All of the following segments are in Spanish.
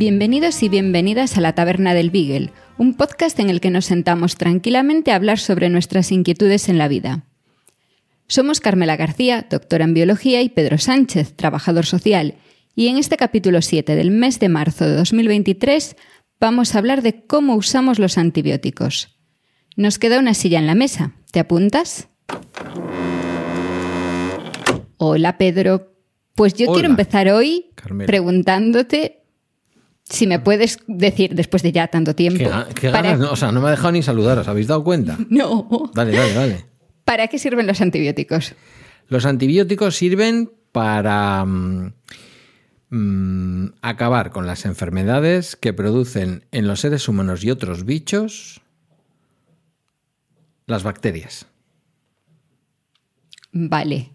Bienvenidos y bienvenidas a la Taberna del Beagle, un podcast en el que nos sentamos tranquilamente a hablar sobre nuestras inquietudes en la vida. Somos Carmela García, doctora en biología, y Pedro Sánchez, trabajador social, y en este capítulo 7 del mes de marzo de 2023 vamos a hablar de cómo usamos los antibióticos. Nos queda una silla en la mesa. ¿Te apuntas? Hola Pedro. Pues yo quiero empezar hoy Carmela. preguntándote si me puedes decir después de ya tanto tiempo. Qué, para- ganas, no, o sea, no me ha dejado ni saludar, ¿os habéis dado cuenta? No. Dale, dale, dale. ¿Para qué sirven los antibióticos? Los antibióticos sirven para mm, mm, acabar con las enfermedades que producen en los seres humanos y otros bichos las bacterias. Vale.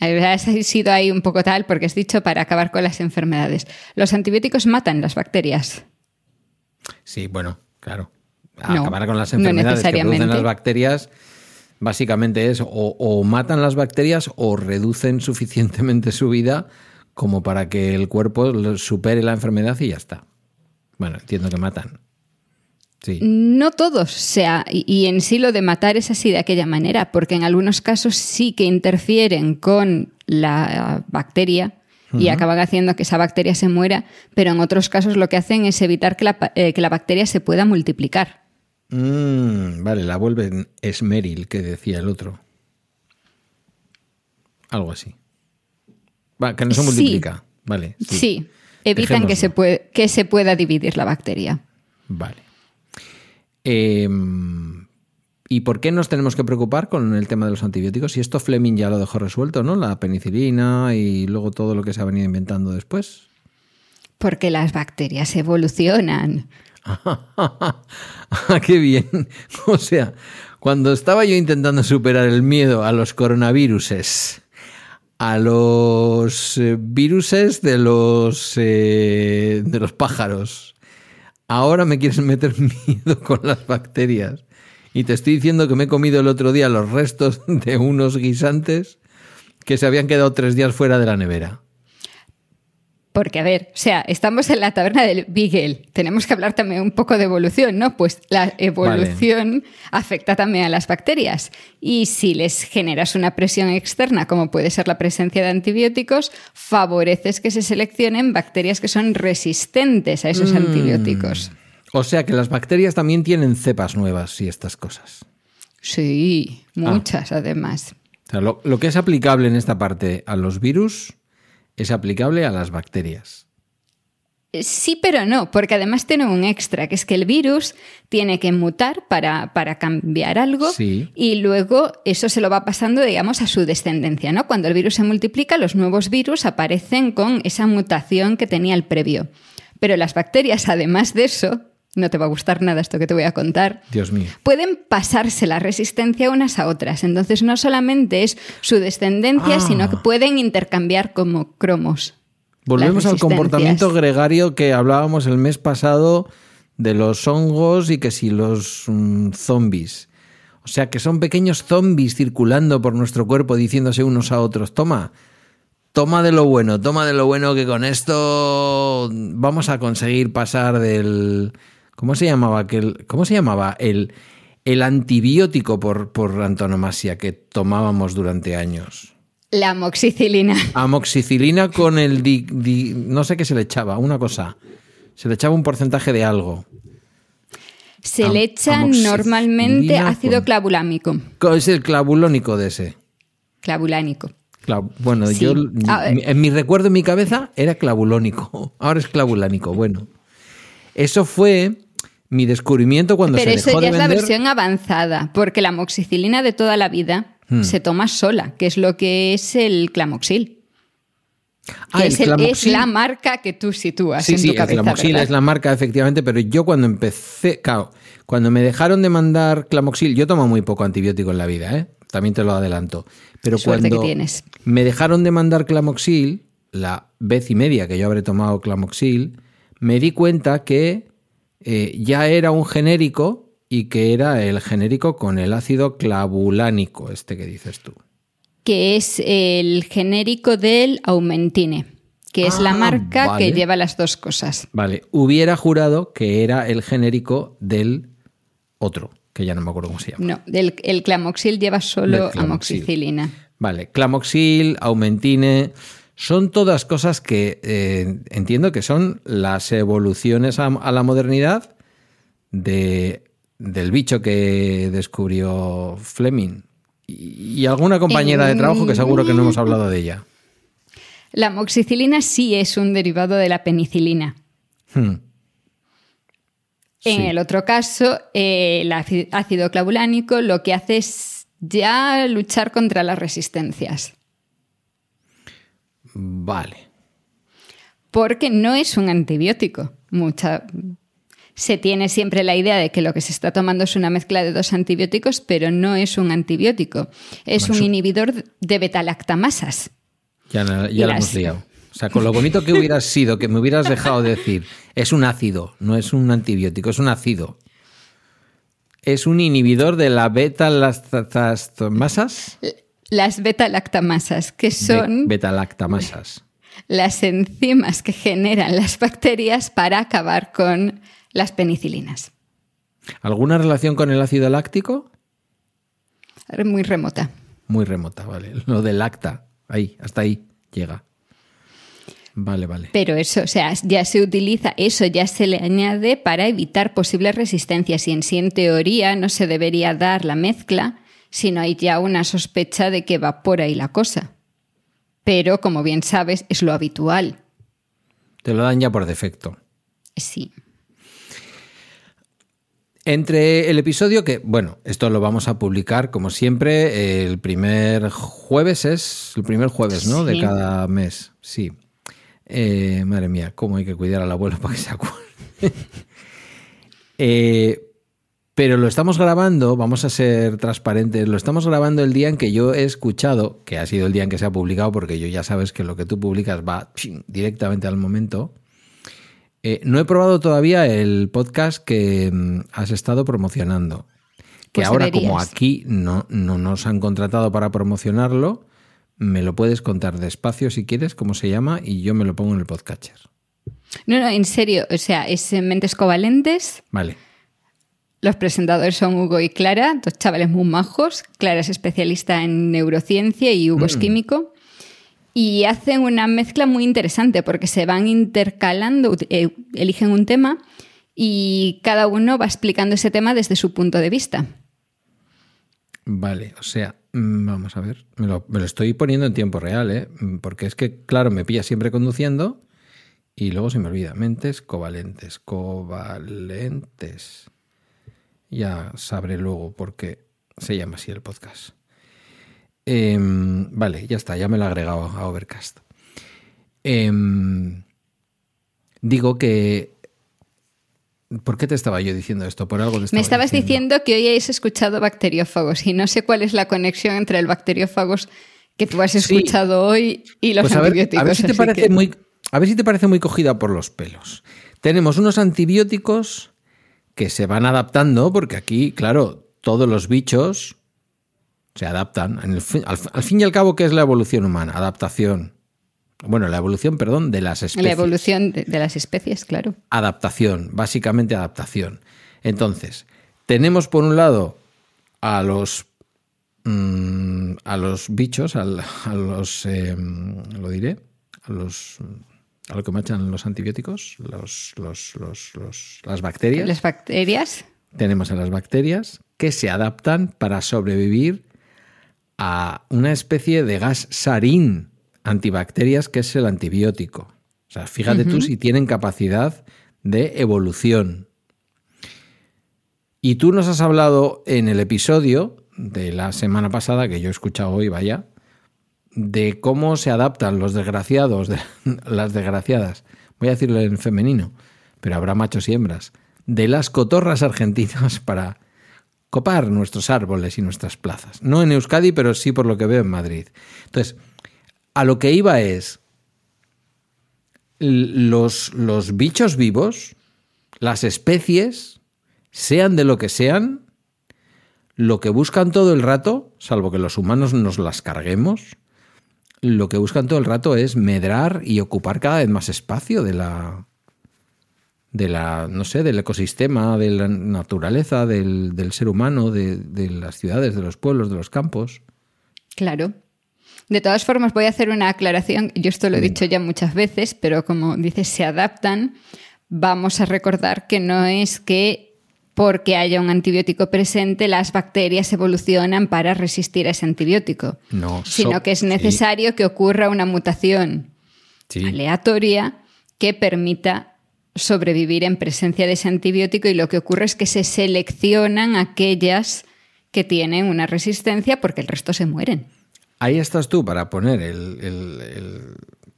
Has sido ahí un poco tal porque has dicho para acabar con las enfermedades. Los antibióticos matan las bacterias. Sí, bueno, claro. No, acabar con las no enfermedades que producen las bacterias básicamente es o, o matan las bacterias o reducen suficientemente su vida como para que el cuerpo supere la enfermedad y ya está. Bueno, entiendo que matan. Sí. No todos, o sea, y, en sí lo de matar es así de aquella manera, porque en algunos casos sí que interfieren con la bacteria y acaban haciendo que esa bacteria se muera, pero en otros casos lo que hacen es evitar que la, eh, que la bacteria se pueda multiplicar. Mm, vale, la vuelven esmeril, que decía el otro. Algo así. Va, que no se Sí. multiplica. Vale. Sí, evitan que se, puede- que se pueda dividir la bacteria. Vale. Eh, ¿Y por qué nos tenemos que preocupar con el tema de los antibióticos? Si esto Fleming ya lo dejó resuelto, ¿no? La penicilina y luego todo lo que se ha venido inventando después. Porque las bacterias evolucionan. Ah, ¡Qué bien! O sea, cuando estaba yo intentando superar el miedo a los coronaviruses, a los eh, viruses de los, eh, de los pájaros, ahora me quieres meter miedo con las bacterias. Y te estoy diciendo que me he comido el otro día los restos de unos guisantes que se habían quedado tres días fuera de la nevera. Porque, a ver, o sea, estamos en la taberna del Beagle. Tenemos que hablar también un poco de evolución, ¿no? Pues la evolución afecta también a las bacterias. Y si les generas una presión externa, como puede ser la presencia de antibióticos, favoreces que se seleccionen bacterias que son resistentes a esos antibióticos. O sea que las bacterias también tienen cepas nuevas y estas cosas. Sí, muchas además. O sea, lo, lo que es aplicable en esta parte a los virus es aplicable a las bacterias. Sí, pero no, porque además tiene un extra, que es que el virus tiene que mutar para, para cambiar algo Sí. y luego eso se lo va pasando, digamos, a su descendencia, ¿no? Cuando el virus se multiplica, los nuevos virus aparecen con esa mutación que tenía el previo. Pero las bacterias, además de eso, no te va a gustar nada esto que te voy a contar, Dios mío. pueden pasarse la resistencia unas a otras. Entonces no solamente es su descendencia, Ah. sino que pueden intercambiar como cromos. Volvemos al comportamiento gregario que hablábamos el mes pasado de los hongos y que si los mm, zombies. O sea, que son pequeños zombies circulando por nuestro cuerpo diciéndose unos a otros, toma, toma de lo bueno, toma de lo bueno que con esto vamos a conseguir pasar del... ¿Cómo se llamaba aquel? ¿Cómo se llamaba el, el antibiótico por, por antonomasia que tomábamos durante años? La amoxicilina. Amoxicilina con el di- di- no sé qué se le echaba, una cosa. Se le echaba un porcentaje de algo. Se Am- le echa normalmente ácido con- clavulámico. Co- Es el clavulónico de ese. Clavulánico. Cla- Bueno, Sí. yo en mi recuerdo, en mi cabeza, era clavulónico. Ahora es clavulánico. Bueno, eso fue mi descubrimiento cuando Pero se eso dejó ya de es la versión avanzada, porque la amoxicilina de toda la vida hmm. se toma sola, que es lo que es el clamoxil. Ah, es, es, la marca que tú sitúas en tu cabeza. El clamoxil es la marca, efectivamente, pero yo cuando empecé, claro, cuando me dejaron de mandar clamoxil, yo tomo muy poco antibiótico en la vida, ¿eh? también te lo adelanto. Pero cuando me dejaron de mandar clamoxil, la vez y media que yo habré tomado clamoxil, me di cuenta que eh, ya era un genérico y que era el genérico con el ácido clavulánico, este que dices tú. Que es el genérico del Aumentine, que es la ah, marca que lleva las dos cosas. Vale, hubiera jurado que era el genérico del otro, que ya no me acuerdo cómo se llama. No, del, el clamoxil lleva solo amoxicilina. Vale, clamoxil, aumentine, son todas cosas que eh, entiendo que son las evoluciones a, la modernidad de, del bicho que descubrió Fleming. Y, alguna compañera de trabajo que seguro que no hemos hablado de ella. La amoxicilina sí es un derivado de la penicilina. Hmm. En el otro caso, el ácido clavulánico lo que hace es ya luchar contra las resistencias. Vale. Porque no es un antibiótico. Mucha... Se tiene siempre la idea de que lo que se está tomando es una mezcla de dos antibióticos, pero no es un antibiótico. Es un inhibidor de betalactamasas. Ya, ya lo hemos liado. O sea, con lo bonito que hubieras sido, que me hubieras dejado decir, es un ácido, no es un antibiótico, es un ácido. Es un inhibidor de la beta-lactamasas. Las beta-lactamasas, que son... beta-lactamasas. Las enzimas que generan las bacterias para acabar con las penicilinas. ¿Alguna relación con el ácido láctico? Muy remota. Muy remota, vale. Lo de lacta, ahí, hasta ahí llega. Vale, vale. Pero eso, o sea, ya se utiliza, eso ya se le añade para evitar posibles resistencias y en sí en teoría no se debería dar la mezcla si no hay ya una sospecha de que va por ahí la cosa. Pero, como bien sabes, es lo habitual. Te lo dan ya por defecto. Sí. Entre el episodio que, bueno, esto lo vamos a publicar como siempre, el primer jueves es, el primer jueves, ¿no? De cada mes, sí. Eh, madre mía, cómo hay que cuidar al abuelo para que se acuerde. eh, pero lo estamos grabando, vamos a ser transparentes, lo estamos grabando el día en que yo he escuchado, que ha sido el día en que se ha publicado, porque yo ya sabes que lo que tú publicas va directamente al momento. Eh, no he probado todavía el podcast que mm, has estado promocionando. Que pues ahora, como aquí no, no nos han contratado para promocionarlo, me lo puedes contar despacio si quieres, cómo se llama, y yo me lo pongo en el podcatcher. No, no, en serio, o sea, es Mentes Covalentes. Vale. Los presentadores son Hugo y Clara, dos chavales muy majos. Clara es especialista en neurociencia y Hugo es mm. químico. Y hacen una mezcla muy interesante porque se van intercalando, eh, eligen un tema y cada uno va explicando ese tema desde su punto de vista. Vale, o sea, mm, vamos a ver, me lo, me lo estoy poniendo en tiempo real, ¿eh? Mm, porque es que, claro, me pilla siempre conduciendo y luego se me olvida. Mentes covalentes, covalentes. Ya sabré luego por qué se llama así el podcast. Em, vale, ya está, ya me lo he agregado a Overcast. Em, digo que... ¿Por qué te estaba yo diciendo esto? Por algo Me estabas diciendo? que hoy hayas escuchado bacteriófagos y no sé cuál es la conexión entre el bacteriófagos que tú has escuchado hoy y los pues antibióticos. A ver, si te parece muy, a ver si te parece muy cogida por los pelos. Tenemos unos antibióticos que se van adaptando, porque aquí, claro, todos los bichos se adaptan. al, fin y al cabo, ¿qué es la evolución humana? Adaptación. Bueno, la evolución, perdón, de las especies. La evolución de, las especies, claro. Adaptación, básicamente adaptación. Entonces, tenemos por un lado a los mm, a los bichos, a, los em, lo diré, a los a lo que machan los antibióticos, los, las bacterias. Las bacterias. Tenemos a las bacterias que se adaptan para sobrevivir a una especie de gas sarín antibacterias que es el antibiótico. O sea, fíjate tú si tienen capacidad de evolución. Y tú nos has hablado en el episodio de la semana pasada, que yo he escuchado hoy, vaya, de cómo se adaptan los desgraciados, de, las desgraciadas, voy a decirlo en femenino, pero habrá machos y hembras, de las cotorras argentinas para copar nuestros árboles y nuestras plazas. No en Euskadi, pero sí por lo que veo en Madrid. Entonces, a lo que iba es, los, los bichos vivos, las especies, sean de lo que sean, lo que buscan todo el rato, salvo que los humanos nos las carguemos, lo que buscan todo el rato es medrar y ocupar cada vez más espacio de la, de la, no sé, del ecosistema, de la naturaleza, del, del ser humano, de, de, las ciudades, de los pueblos, de los campos. Claro. De todas formas, voy a hacer una aclaración. Yo esto lo he dicho ya muchas veces, pero como dices, se adaptan. Vamos a recordar que no es que porque haya un antibiótico presente, las bacterias evolucionan para resistir a ese antibiótico. No, sino so- que es necesario que ocurra una mutación Sí. aleatoria que permita sobrevivir en presencia de ese antibiótico y lo que ocurre es que se seleccionan aquellas que tienen una resistencia porque el resto se mueren. Ahí estás tú para poner el, el- el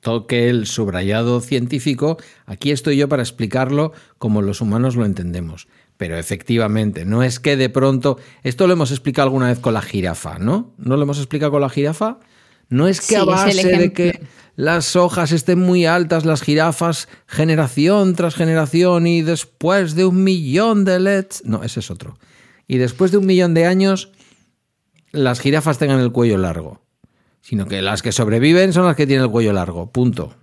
toque, el subrayado científico. Aquí estoy yo para explicarlo como los humanos lo entendemos. Pero efectivamente, no es que de pronto. Esto lo hemos explicado alguna vez con la jirafa, ¿no? ¿No lo hemos explicado con la jirafa? No es que Sí, a es base de que las hojas estén muy altas, las jirafas, generación tras generación, y después de un millón de LEDs. No, ese es otro. Y después de un millón de años, las jirafas tengan el cuello largo. Sino que las que sobreviven son las que tienen el cuello largo. Punto.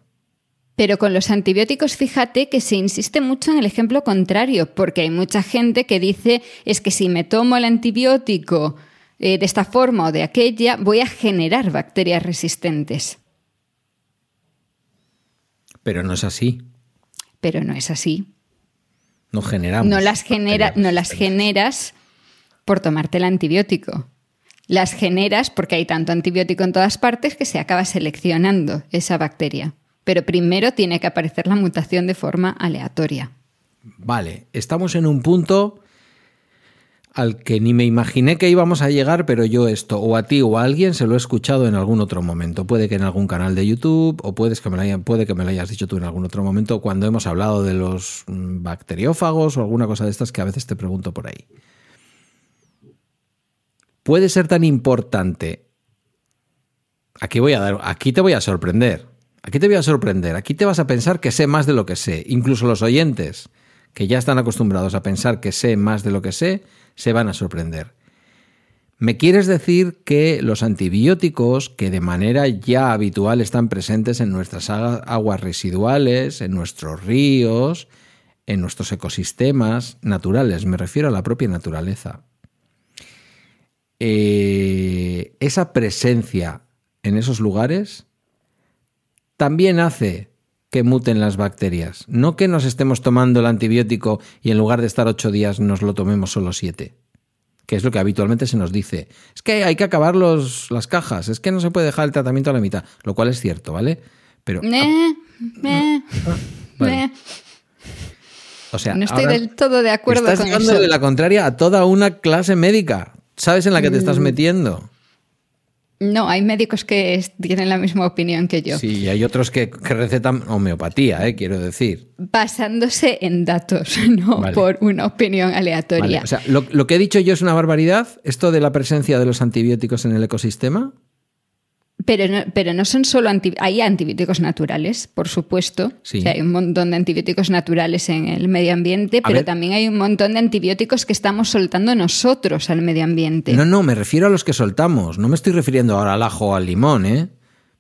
Pero con los antibióticos, fíjate que se insiste mucho en el ejemplo contrario, porque hay mucha gente que dice es que si me tomo el antibiótico eh, de esta forma o de aquella, voy a generar bacterias resistentes. Pero no es así. Pero no es así. No generamos. No las, genera, no las generas por tomarte el antibiótico. Las generas porque hay tanto antibiótico en todas partes que se acaba seleccionando esa bacteria. Pero primero tiene que aparecer la mutación de forma aleatoria. Vale, estamos en un punto al que ni me imaginé que íbamos a llegar, pero yo esto, o a ti o a alguien, se lo he escuchado en algún otro momento. Puede que en algún canal de YouTube, o puedes que me lo hayan- puede que me lo hayas dicho tú en algún otro momento, cuando hemos hablado de los mm, bacteriófagos o alguna cosa de estas que a veces te pregunto por ahí. Puede ser tan importante. Aquí voy a dar, aquí te voy a sorprender. Aquí te voy a sorprender. Aquí te vas a pensar que sé más de lo que sé. Incluso los oyentes, que ya están acostumbrados a pensar que sé más de lo que sé, se van a sorprender. ¿Me quieres decir que los antibióticos, que de manera ya habitual están presentes en nuestras aguas residuales, en nuestros ríos, en nuestros ecosistemas naturales, me refiero a la propia naturaleza, eh, esa presencia en esos lugares también hace que muten las bacterias. No que nos estemos tomando el antibiótico y en lugar de estar ocho días nos lo tomemos solo siete. Que es lo que habitualmente se nos dice. Es que hay que acabar los, las cajas, es que no se puede dejar el tratamiento a la mitad. Lo cual es cierto, ¿vale? Pero. Eh, eh, vale. eh. O sea, No estoy del todo de acuerdo estás con eso. de la contraria a toda una clase médica. ¿Sabes en la que te Mm. estás metiendo? No, hay médicos que tienen la misma opinión que yo, Sí, y hay otros que, que recetan homeopatía, ¿eh? quiero decir. basándose en datos, no Vale. por una opinión aleatoria. Vale, O sea, lo, lo que he dicho yo es una barbaridad. Esto de la presencia de los antibióticos en el ecosistema. Pero no, pero no son solo anti- hay antibióticos naturales, por supuesto. Sí. O sea, hay un montón de antibióticos naturales en el medio ambiente, pero ver. también hay un montón de antibióticos que estamos soltando nosotros al medio ambiente. No, no, me refiero a los que soltamos. No me estoy refiriendo ahora al ajo o al limón, ¿eh?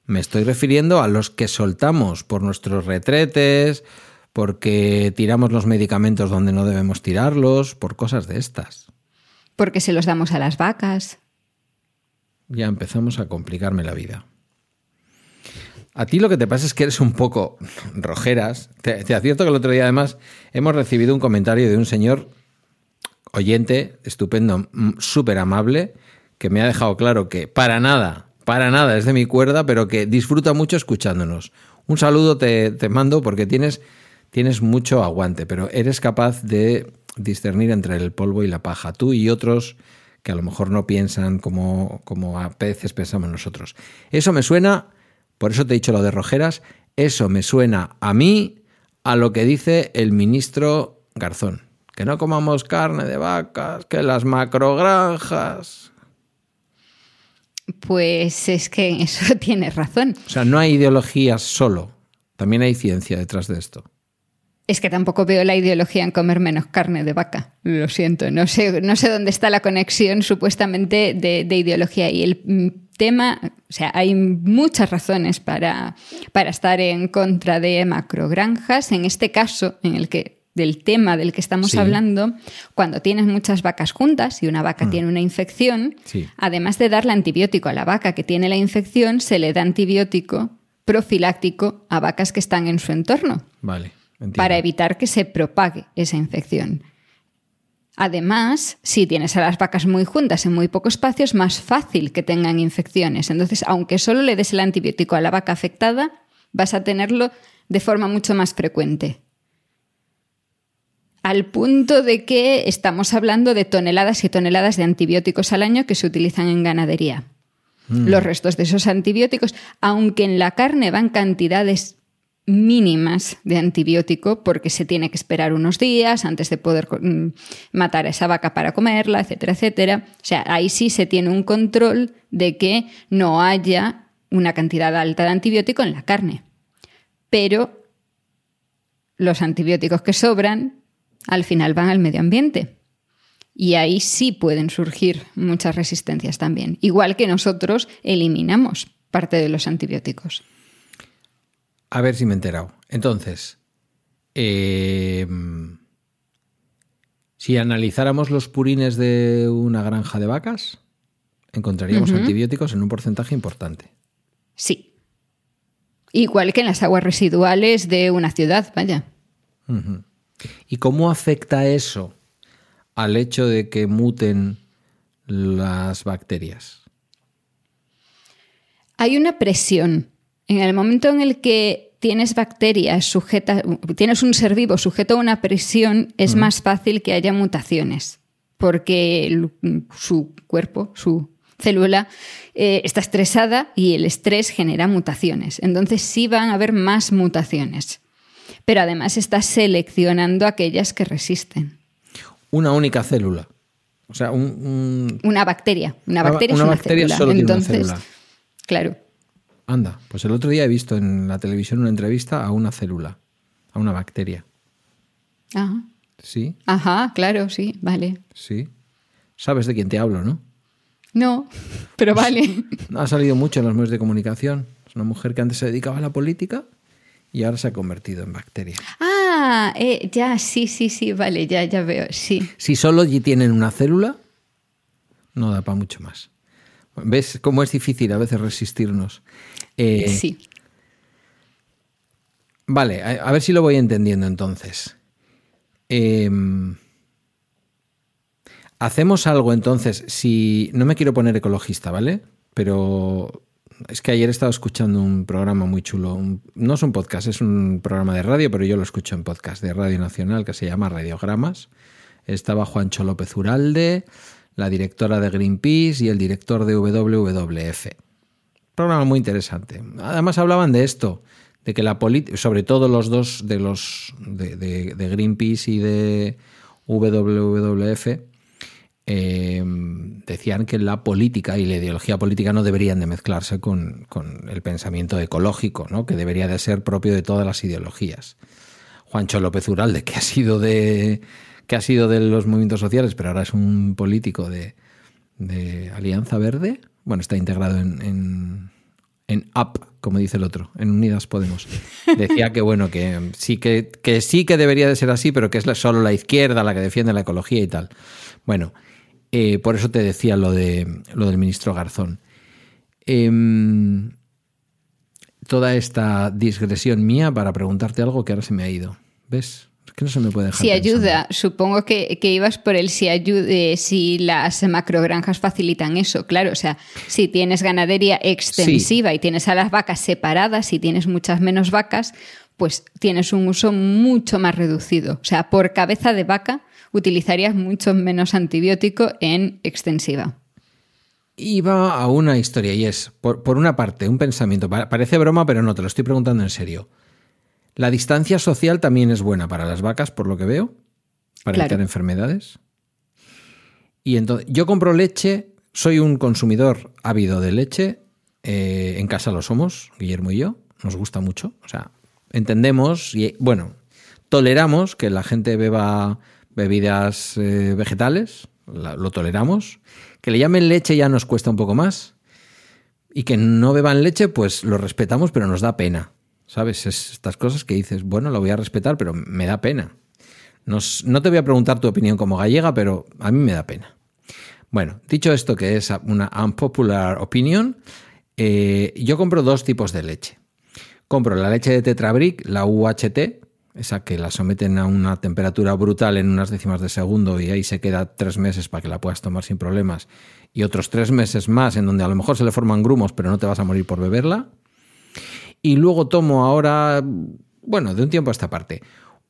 Me estoy refiriendo a los que soltamos por nuestros retretes, porque tiramos los medicamentos donde no debemos tirarlos, por cosas de estas. Porque se los damos a las vacas. Ya empezamos a complicarme la vida. A ti lo que te pasa es que eres un poco rojeras. Te, advierto que el otro día además hemos recibido un comentario de un señor oyente, estupendo, mm, súper amable, que me ha dejado claro que para nada, para nada es de mi cuerda, pero que disfruta mucho escuchándonos. Un saludo te, te mando porque tienes, tienes mucho aguante, pero eres capaz de discernir entre el polvo y la paja. Tú y otros que a lo mejor no piensan como, como a veces pensamos nosotros. Eso me suena, por eso te he dicho lo de Rojeras, eso me suena a mí a lo que dice el ministro Garzón. Que no comamos carne de vacas, que las macrogranjas. Pues es que eso tienes razón. O sea, no hay ideología solo, también hay ciencia detrás de esto. Es que tampoco veo la ideología en comer menos carne de vaca. Lo siento, no sé, no sé dónde está la conexión supuestamente de, de ideología. Y el mm, tema, o sea, hay muchas razones para, para estar en contra de macrogranjas. En este caso, en el que del tema del que estamos Sí. hablando, cuando tienes muchas vacas juntas y una vaca tiene una infección, Sí. además de darle antibiótico a la vaca que tiene la infección, se le da antibiótico profiláctico a vacas que están en su entorno Vale. Entiendo. para evitar que se propague esa infección. Además, si tienes a las vacas muy juntas en muy poco espacio, es más fácil que tengan infecciones. Entonces, aunque solo le des el antibiótico a la vaca afectada, vas a tenerlo de forma mucho más frecuente. Al punto de que estamos hablando de toneladas y toneladas de antibióticos al año que se utilizan en ganadería. Los restos de esos antibióticos, aunque en la carne van cantidades mínimas de antibiótico porque se tiene que esperar unos días antes de poder mm, matar a esa vaca para comerla, etcétera, etcétera. O sea, ahí sí se tiene un control de que no haya una cantidad alta de antibiótico en la carne. Pero los antibióticos que sobran al final van al medio ambiente. Y ahí sí pueden surgir muchas resistencias también. Igual que nosotros eliminamos parte de los antibióticos. A ver si me he enterado. Entonces, eh, si analizáramos los purines de una granja de vacas, encontraríamos antibióticos en un porcentaje importante. Sí. Igual que en las aguas residuales de una ciudad, vaya. ¿Y cómo afecta eso al hecho de que muten las bacterias? Hay una presión. En el momento en el que tienes bacterias sujetas, tienes un ser vivo sujeto a una presión, es más fácil que haya mutaciones, porque el- su cuerpo, su célula, eh, está estresada y el estrés genera mutaciones. Entonces sí van a haber más mutaciones. Pero además está seleccionando aquellas que resisten. Una única célula. O sea, un, un- Una bacteria. Una bacteria una es una bacteria célula. solo tiene una Entonces, célula. claro. Anda, pues el otro día he visto en la televisión una entrevista a una célula, a una bacteria. Ajá. Sí, Ajá, claro, sí, vale. sí. Sabes de quién te hablo, ¿no? No, pero vale. Ha salido mucho en los medios de comunicación. Es una mujer que antes se dedicaba a la política y ahora se ha convertido en bacteria. Ah, eh, ya, sí, sí, sí, vale, ya, ya veo, sí. Si solo tienen una célula, no da para mucho más. ¿Ves cómo es difícil a veces resistirnos? Eh, sí. Vale, a, a ver si lo voy entendiendo entonces. Em, Hacemos algo entonces, si no me quiero poner ecologista, ¿vale? Pero es que ayer he estado escuchando un programa muy chulo, un- no es un podcast, es un programa de radio, pero yo lo escucho en podcast de Radio Nacional que se llama Radiogramas. Estaba Juancho López Uralde, la directora de Greenpeace y el director de WWF. Programa muy interesante. Además hablaban de esto, de que la política, sobre todo los dos de los de, Greenpeace y de WWF, eh, decían que la política y la ideología política no deberían de mezclarse con, con el pensamiento ecológico, ¿no? que debería de ser propio de todas las ideologías. Juancho López Uralde, que ha sido de que ha sido de los movimientos sociales, pero ahora es un político de, Alianza Verde. Bueno, está integrado en, en, en UP, como dice el otro, en Unidas Podemos. Decía que bueno, que sí que, que sí que debería de ser así, pero que es la- solo la izquierda la que defiende la ecología y tal. Bueno, eh, por eso te decía lo de lo del ministro Garzón. Em, toda esta digresión mía para preguntarte algo que ahora se me ha ido. ¿Ves? Que no se me puede dejar. Si pensando. ayuda, supongo que, que ibas por el si ayude, si las macrogranjas facilitan eso, claro. O sea, si tienes ganadería extensiva y tienes a las vacas separadas y tienes muchas menos vacas, pues tienes un uso mucho más reducido. O sea, por cabeza de vaca utilizarías mucho menos antibiótico en extensiva. Iba a una historia y es, por, por una parte, un pensamiento. Parece broma, pero no, te lo estoy preguntando en serio. La distancia social también es buena para las vacas, por lo que veo, para evitar enfermedades. Y entonces, yo compro leche, soy un consumidor ávido de leche, eh, en casa lo somos, Guillermo y yo, nos gusta mucho, o sea, entendemos y, bueno, toleramos que la gente beba bebidas eh, vegetales, lo toleramos, que le llamen leche ya nos cuesta un poco más, y que no beban leche, pues lo respetamos, pero nos da pena. ¿Sabes? estas cosas que dices, bueno, lo voy a respetar, pero me da pena. no te voy a preguntar tu opinión como gallega, pero a mí me da pena. Bueno, dicho esto, que es una unpopular opinion, eh, yo compro dos tipos de leche. Compro la leche de Tetrabric, la UHT, esa que la someten a una temperatura brutal en unas décimas de segundo y ahí se queda tres meses para que la puedas tomar sin problemas, y otros tres meses más en donde a lo mejor se le forman grumos, pero no te vas a morir por beberla. Y luego tomo ahora, bueno, de un tiempo a esta parte,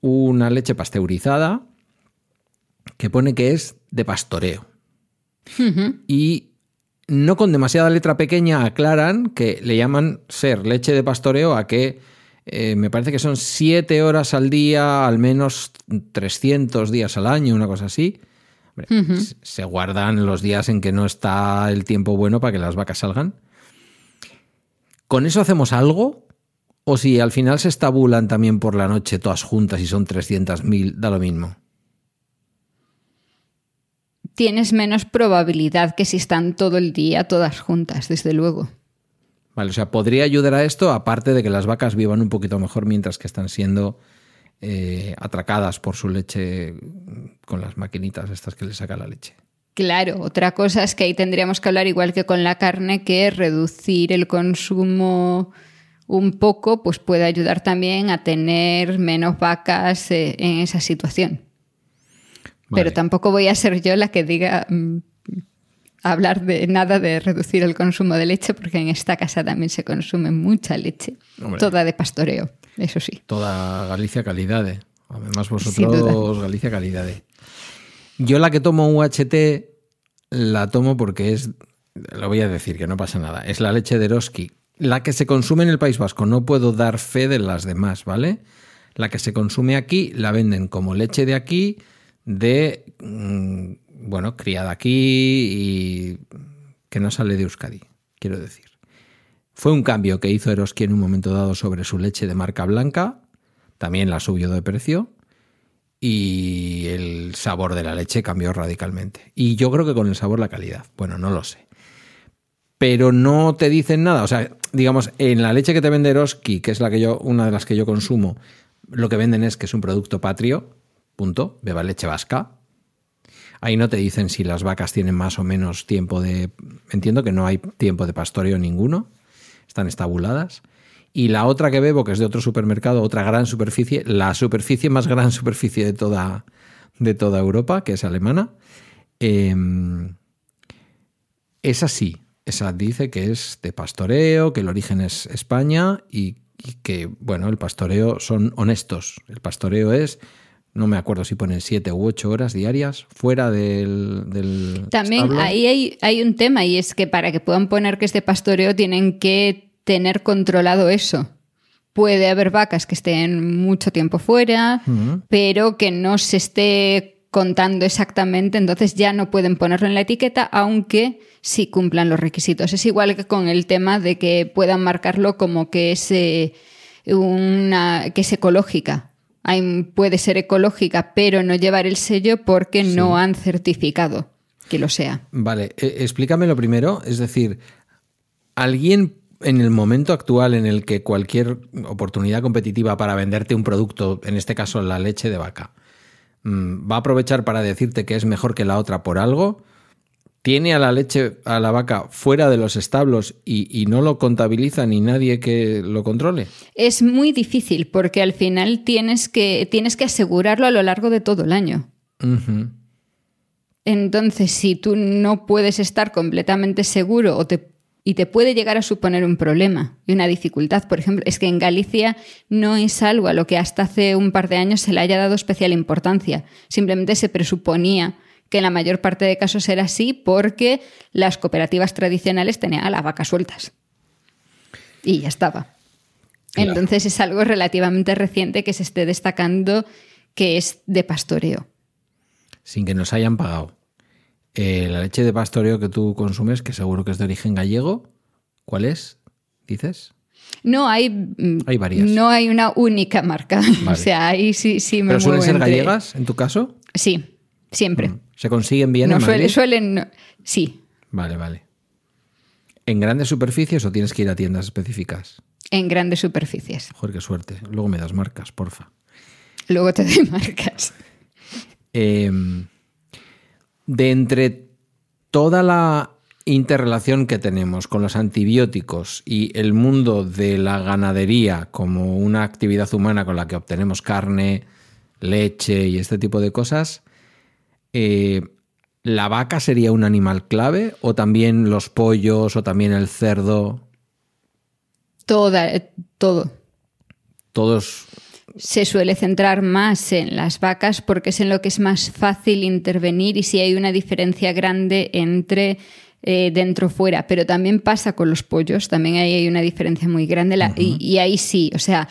una leche pasteurizada que pone que es de pastoreo. Y no con demasiada letra pequeña aclaran que le llaman ser leche de pastoreo a que eh, me parece que son siete horas al día, al menos 300 días al año, una cosa así. Se guardan los días en que no está el tiempo bueno para que las vacas salgan. ¿Con eso hacemos algo? ¿O si al final se estabulan también por la noche todas juntas y son 300.000, da lo mismo? Tienes menos probabilidad que si están todo el día todas juntas, desde luego. Vale, o sea, podría ayudar a esto, aparte de que las vacas vivan un poquito mejor mientras que están siendo eh, atracadas por su leche con las maquinitas estas que le saca la leche. Claro, otra cosa es que ahí tendríamos que hablar igual que con la carne, que reducir el consumo un poco, pues puede ayudar también a tener menos vacas eh, en esa situación. Pero tampoco voy a ser yo la que diga mm, hablar de nada de reducir el consumo de leche, porque en esta casa también se consume mucha leche, toda de pastoreo, eso sí. Toda Galicia calidad. Además vosotros Galicia calidad. Yo la que tomo UHT la tomo porque es, lo voy a decir que no pasa nada, es la leche de Eroski. La que se consume en el País Vasco, no puedo dar fe de las demás, ¿vale? La que se consume aquí la venden como leche de aquí, de, mm, bueno, criada aquí y que no sale de Euskadi, quiero decir. Fue un cambio que hizo Eroski en un momento dado sobre su leche de marca blanca, también la subió de precio, y el sabor de la leche cambió radicalmente. Y yo creo que con el sabor la calidad. Bueno, no lo sé. Pero no te dicen nada. O sea, digamos, en la leche que te vende Eroski, que es la que yo, una de las que yo consumo, lo que venden es que es un producto patrio. Punto. Beba leche vasca. Ahí no te dicen si las vacas tienen más o menos tiempo de. Entiendo que no hay tiempo de pastoreo ninguno. Están estabuladas. Y la otra que bebo, que es de otro supermercado, otra gran superficie, la superficie más gran superficie de toda, de toda Europa, que es alemana, em, es así. Esa dice que es de pastoreo, que el origen es España y, que, bueno, el pastoreo son honestos. El pastoreo es no me acuerdo si ponen siete u ocho horas diarias fuera del... También ahí hay, hay, un tema y es que para que puedan poner que es de pastoreo tienen que tener controlado eso. Puede haber vacas que estén mucho tiempo fuera, pero que no se esté contando exactamente, entonces ya no pueden ponerlo en la etiqueta, aunque sí cumplan los requisitos. Es igual que con el tema de que puedan marcarlo como que es, eh, una, que es ecológica. puede ser ecológica, pero no llevar el sello porque no han certificado que lo sea. Vale, eh, explícame lo primero, es decir, ¿alguien en el momento actual en el que cualquier oportunidad competitiva para venderte un producto, en este caso la leche de vaca, mm, va a aprovechar para decirte que es mejor que la otra por algo, tiene a la leche, a la vaca fuera de los establos y, no lo contabiliza ni nadie que lo controle? Es muy difícil porque al final tienes que, tienes que asegurarlo a lo largo de todo el año. Entonces, si tú no puedes estar completamente seguro o te y te puede llegar a suponer un problema y una dificultad. Por ejemplo, es que en Galicia no es algo a lo que hasta hace un par de años se le haya dado especial importancia. Simplemente se presuponía que en la mayor parte de casos era así porque las cooperativas tradicionales tenían a las vacas sueltas. Y ya estaba. Entonces es algo relativamente reciente que se esté destacando que es de pastoreo. Sin que nos hayan pagado. Eh, la leche de pastoreo que tú consumes, que seguro que es de origen gallego, ¿cuál es? ¿Dices? No hay, mm, hay varias. No hay una única marca. O sea, ahí sí, sí me ¿Pero suelen ser gallegas en tu caso? Sí, siempre. Mm. ¿Se consiguen bien? No, en suelen. Sí. Vale, vale. ¿En grandes superficies o tienes que ir a tiendas específicas? En grandes superficies. Joder, qué suerte. Luego me das marcas, porfa. Luego te doy marcas. Em, de entre toda la interrelación que tenemos con los antibióticos y el mundo de la ganadería como una actividad humana con la que obtenemos carne, leche y este tipo de cosas, eh, ¿la vaca sería un animal clave o también los pollos o también el cerdo? Toda, eh, todo. Todos. Se suele centrar más en las vacas porque es en lo que es más fácil intervenir y si hay una diferencia grande entre eh, dentro fuera, pero también pasa con los pollos, también ahí hay una diferencia muy grande y, ahí sí, o sea,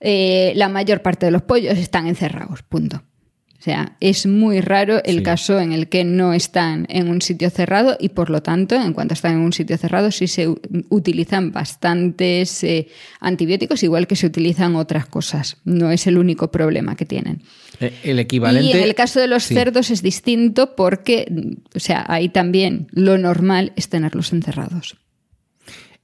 la mayor parte de los pollos están encerrados, punto. O sea, es muy raro el caso en el que no están en un sitio cerrado y por lo tanto, en cuanto están en un sitio cerrado, sí se utilizan bastantes eh, antibióticos, igual que se utilizan otras cosas. No es el único problema que tienen. Eh, el equivalente. Y en el caso de los cerdos es distinto porque, o sea, ahí también lo normal es tenerlos encerrados.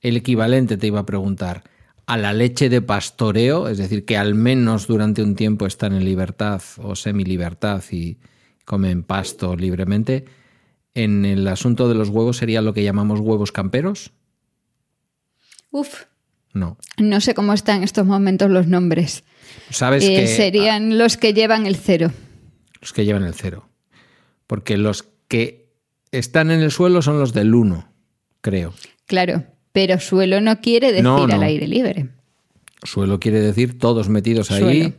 El equivalente te iba a preguntar a la leche de pastoreo, es decir, que al menos durante un tiempo están en libertad o semi-libertad y comen pasto libremente, en el asunto de los huevos sería lo que llamamos huevos camperos. Uf. No. No sé cómo están en estos momentos los nombres. Sabes eh, que serían los que llevan el cero. Los que llevan el cero. Porque los que están en el suelo son los del uno, creo. Claro. Pero suelo no quiere decir al aire libre. Suelo quiere decir todos metidos ahí.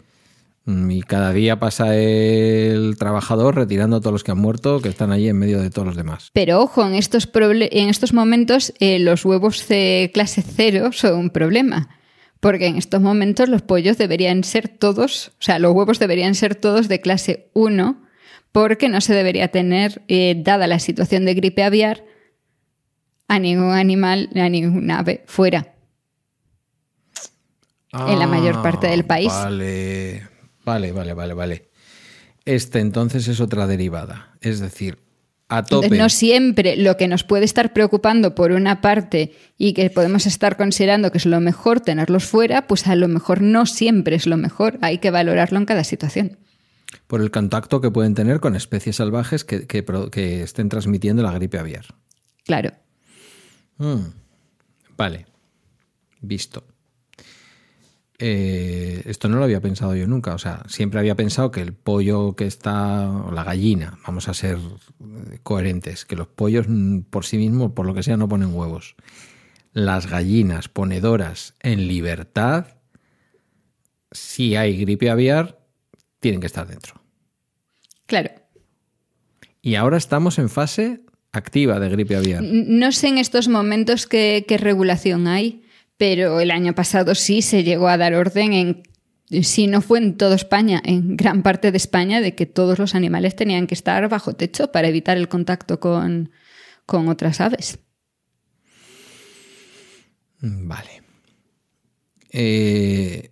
Mm, y cada día pasa el trabajador retirando a todos los que han muerto, que están allí en medio de todos los demás. Pero ojo, en estos, en estos momentos eh, los huevos de clase cero son un problema. Porque en estos momentos los pollos deberían ser todos, o sea, los huevos deberían ser todos de clase 1, porque no se debería tener, eh, dada la situación de gripe aviar, a ningún animal, a ningún ave fuera. en la mayor parte del ah, país. Vale, vale, vale, vale, vale. Este entonces es otra derivada. Es decir, a tope. no siempre lo que nos puede estar preocupando por una parte y que podemos estar considerando que es lo mejor tenerlos fuera, pues a lo mejor no siempre es lo mejor. Hay que valorarlo en cada situación. Por el contacto que pueden tener con especies salvajes que, que estén transmitiendo la gripe aviar. Claro. Mm. Vale, visto. Eh, esto no lo había pensado yo nunca. O sea, siempre había pensado que el pollo que está, o la gallina, vamos a ser coherentes, que los pollos mm, por sí mismos, por lo que sea, no ponen huevos. Las gallinas ponedoras en libertad, si hay gripe aviar, tienen que estar dentro. Claro. Y ahora estamos en fase activa de gripe aviar. No sé en estos momentos qué, regulación hay, pero el año pasado sí se llegó a dar orden en si no fue en toda España, en gran parte de España, de que todos los animales tenían que estar bajo techo para evitar el contacto con, con otras aves. Vale. Eh,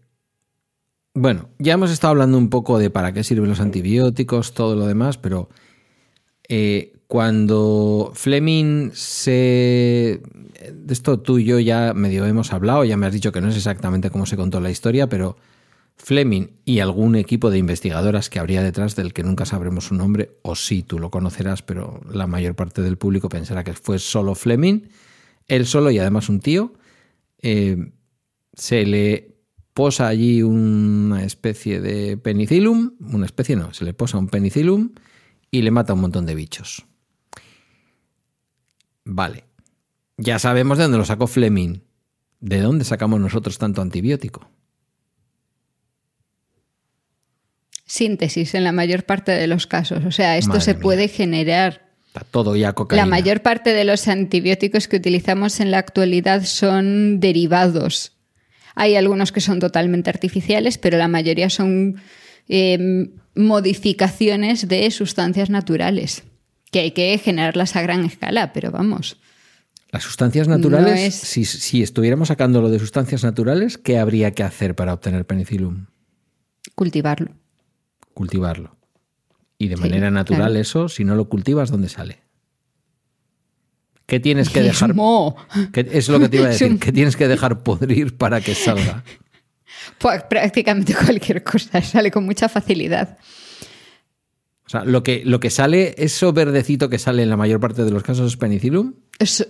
bueno, ya hemos estado hablando un poco de para qué sirven los antibióticos, todo lo demás, pero eh, cuando Fleming se... De esto tú y yo ya medio hemos hablado, ya me has dicho que no es exactamente cómo se contó la historia, pero Fleming y algún equipo de investigadoras que habría detrás del que nunca sabremos su nombre, o sí, tú lo conocerás, pero la mayor parte del público pensará que fue solo Fleming, él solo y además un tío, eh, se le posa allí una especie de penicilum, una especie no, se le posa un penicilum y le mata un montón de bichos. Vale. Ya sabemos de dónde lo sacó Fleming. ¿De dónde sacamos nosotros tanto antibiótico? Síntesis en la mayor parte de los casos. O sea, esto Madre se mía. puede generar. Está todo ya cocaína. La mayor parte de los antibióticos que utilizamos en la actualidad son derivados. Hay algunos que son totalmente artificiales, pero la mayoría son eh, modificaciones de sustancias naturales, que hay que generarlas a gran escala, pero vamos. Las sustancias naturales, No es- si, si estuviéramos sacándolo de sustancias naturales, ¿qué habría que hacer para obtener penicilum? Cultivarlo. Cultivarlo. Y de Sí, manera natural claro. eso, si no lo cultivas, ¿dónde sale? ¿Qué tienes que dejar? mo. ¿Qué- es lo que te iba a decir. un- ¿Qué tienes que dejar podrir para que salga? Pues prácticamente cualquier cosa sale con mucha facilidad. O sea, lo que, lo que sale, eso verdecito que sale en la mayor parte de los casos es penicilum. Es-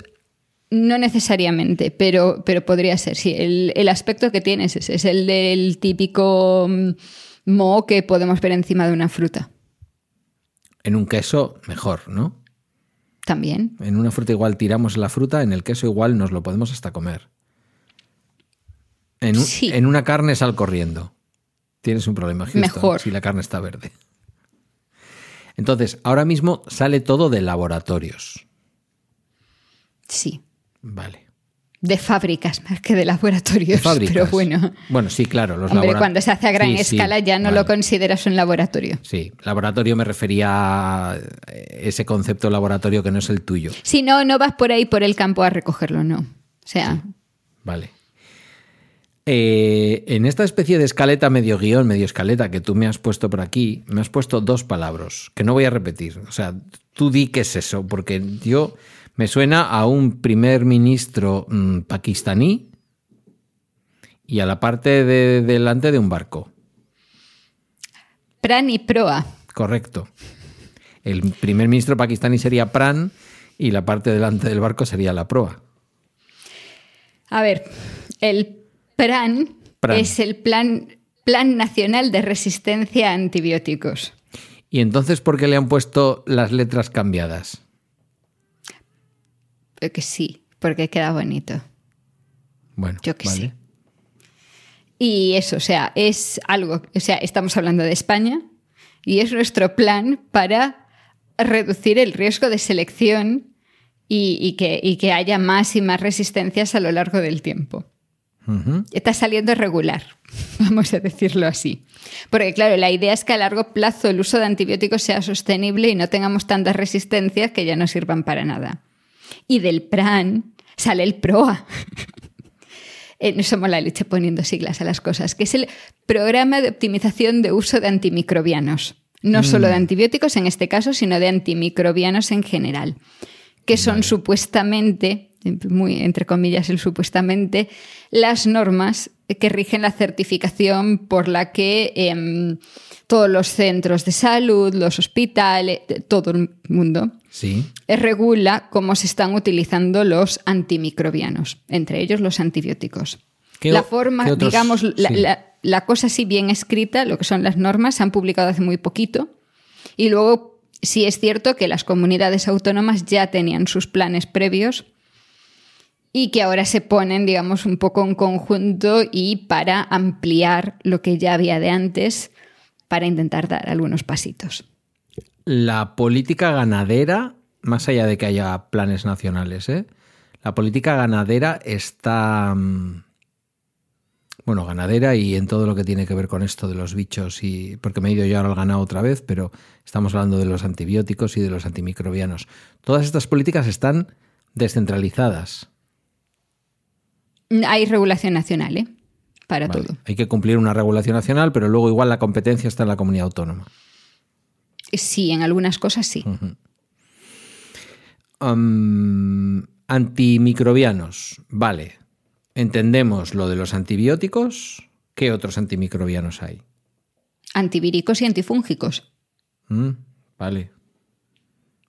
no necesariamente, pero, pero podría ser, sí. El, el aspecto que tienes es, es el del típico mm, moho que podemos ver encima de una fruta. En un queso, mejor, ¿no? También. En una fruta igual tiramos la fruta, en el queso igual nos lo podemos hasta comer. En, un- Sí. en una carne sal corriendo. Tienes un problema, Houston, Mejor. si la carne está verde. Entonces, ahora mismo sale todo de laboratorios. Sí. Vale. De fábricas más que de laboratorios. De fábricas. Pero bueno. Bueno, sí, claro. Los Hombre, cuando se hace a gran Sí, sí, escala ya no vale. lo consideras un laboratorio. Sí, laboratorio me refería a ese concepto laboratorio que no es el tuyo. Si no, no vas por ahí por el campo a recogerlo, no. O sea, Vale. Eh, en esta especie de escaleta medio guion, medio escaleta que tú me has puesto por aquí, me has puesto dos palabras que no voy a repetir. O sea, tú di qué es eso, porque yo me suena a un primer ministro mm, pakistaní y a la parte de delante de un barco. pran y proa. Correcto. El primer ministro pakistaní sería Pran y la parte delante del barco sería la proa. A ver, el PRAN, Pran. es el plan, plan Nacional de Resistencia a Antibióticos. ¿Y entonces por qué le han puesto las letras cambiadas? Pero que sí, porque queda bonito. Bueno, Yo que vale. sé. Y eso, o sea, es algo, o sea, estamos hablando de España y es nuestro plan para reducir el riesgo de selección y, y que, y que haya más y más resistencias a lo largo del tiempo. Está saliendo regular, vamos a decirlo así. Porque claro, la idea es que a largo plazo el uso de antibióticos sea sostenible y no tengamos tantas resistencias que ya no sirvan para nada. Y del PRAN sale el PROA. Eh, no somos la leche poniendo siglas a las cosas, que es el Programa de Optimización de Uso de Antimicrobianos. No solo de antibióticos en este caso, sino de antimicrobianos en general, que son supuestamente, muy entre comillas el supuestamente, las normas que rigen la certificación por la que em, todos los centros de salud, los hospitales, todo el mundo Sí. eh, regula cómo se están utilizando los antimicrobianos, entre ellos los antibióticos. ¿Qué La forma, otros- digamos, la, sí. la- la cosa así bien escrita, lo que son las normas, se han publicado hace muy poquito. Y luego sí es cierto que las comunidades autónomas ya tenían sus planes previos y que ahora se ponen, digamos, un poco en conjunto y para ampliar lo que ya había de antes, para intentar dar algunos pasitos. La política ganadera, más allá de que haya planes nacionales, ¿eh? la política ganadera está... mm, Bueno, ganadera y en todo lo que tiene que ver con esto de los bichos y porque me he ido yo ahora al ganado otra vez, pero estamos hablando de los antibióticos y de los antimicrobianos. Todas estas políticas están descentralizadas. Hay regulación nacional, ¿eh? Para Vale. todo. Hay que cumplir una regulación nacional, pero luego igual la competencia está en la comunidad autónoma. Sí, en algunas cosas sí. Antimicrobianos, vale. Entendemos lo de los antibióticos. ¿Qué otros antimicrobianos hay? Antivíricos y antifúngicos. Mm, vale.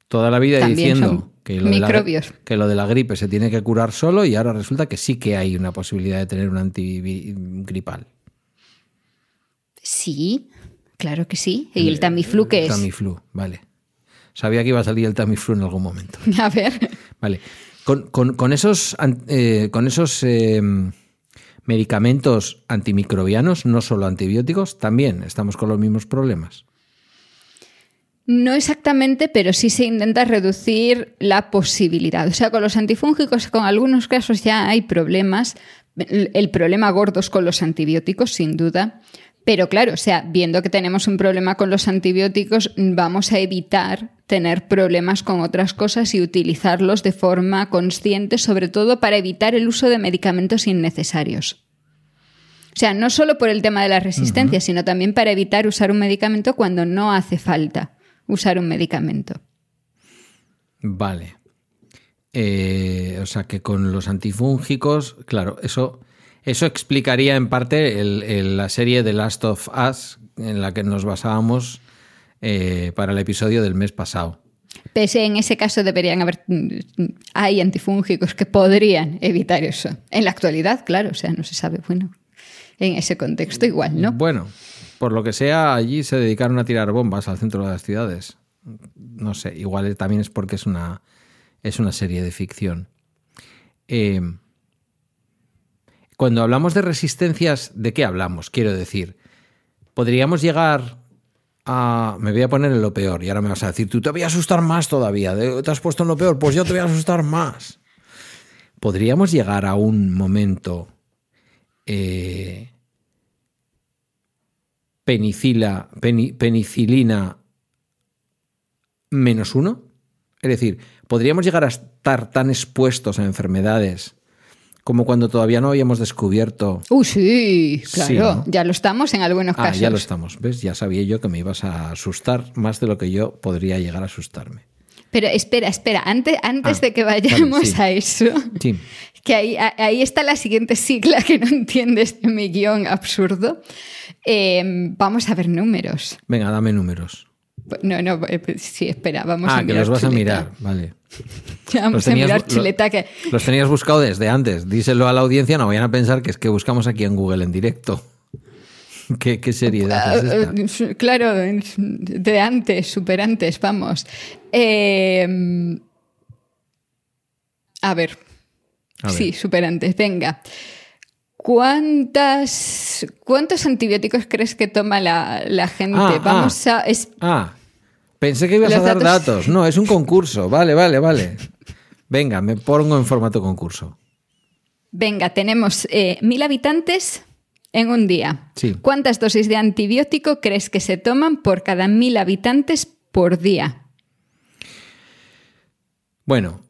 Toda la vida También diciendo son que lo, de la, microbios. que lo de la gripe se tiene que curar solo y ahora resulta que sí que hay una posibilidad de tener un antigripal. Sí, claro que sí. ¿Y el Tamiflu qué es? Tamiflu, vale. Sabía que iba a salir el Tamiflu en algún momento. A ver. Vale. Con, con- con esos, eh, con esos eh, medicamentos antimicrobianos, no solo antibióticos, también estamos con los mismos problemas. No exactamente, pero sí se intenta reducir la posibilidad. O sea, con los antifúngicos, con algunos casos ya hay problemas. El problema gordo es con los antibióticos, sin duda. Pero claro, o sea, viendo que tenemos un problema con los antibióticos, vamos a evitar tener problemas con otras cosas y utilizarlos de forma consciente, sobre todo para evitar el uso de medicamentos innecesarios. O sea, no solo por el tema de la resistencia, sino también para evitar usar un medicamento cuando no hace falta usar un medicamento. Vale. Eh, o sea que con los antifúngicos, claro, eso, eso explicaría en parte el- el- la serie The Last of Us en la que nos basábamos eh, para el episodio del mes pasado. Pese en ese caso deberían haber hay antifúngicos que podrían evitar eso. En la actualidad, claro, o sea, no se sabe, bueno, en ese contexto igual, ¿no? Bueno, por lo que sea, allí se dedicaron a tirar bombas al centro de las ciudades. No sé, igual también es porque es una, es una serie de ficción. Eh, cuando hablamos de resistencias, ¿de qué hablamos? Quiero decir, podríamos llegar a... Me voy a poner en lo peor y ahora me vas a decir, tú te voy a asustar más todavía. ¿de- ¿Te has puesto en lo peor? Pues yo te voy a asustar más. Podríamos llegar a un momento... eh, penicila, peni- penicilina menos uno? Es decir, ¿podríamos llegar a estar tan expuestos a enfermedades como cuando todavía no habíamos descubierto... Uh, sí, claro, Sí, ¿no? ya lo estamos en algunos Ah, casos. ya lo estamos. ¿Ves? Ya sabía yo que me ibas a asustar más de lo que yo podría llegar a asustarme. Pero espera, espera, antes, antes Ah, de que vayamos vale, sí. a eso, Sí. que ahí, a- ahí está la siguiente sigla que no entiendes de mi guion absurdo. Eh, vamos a ver números. Venga, dame números. No, no, eh, pues sí, espera, vamos a Ah, que mirar. los vas a mirar. Vale. Vamos Los a tenías mirar bu- lo- chuleta que... Los tenías buscado desde antes. Díselo a la audiencia, no vayan a pensar que es que buscamos aquí en Google en directo. ¿Qué, qué seriedad es esta? Eh, Claro, de antes, super antes, vamos. Eh, a ver. A ver. Sí, super antes, venga. ¿Cuántas, ¿Cuántos antibióticos crees que toma la, la gente? Ah, Vamos a. es- Ah, pensé que ibas a dar datos- datos. No, es un concurso. Vale, vale, vale. Venga, me pongo en formato concurso. venga, tenemos eh, mil habitantes en un día. Sí. ¿Cuántas dosis de antibiótico crees que se toman por cada mil habitantes por día? Bueno,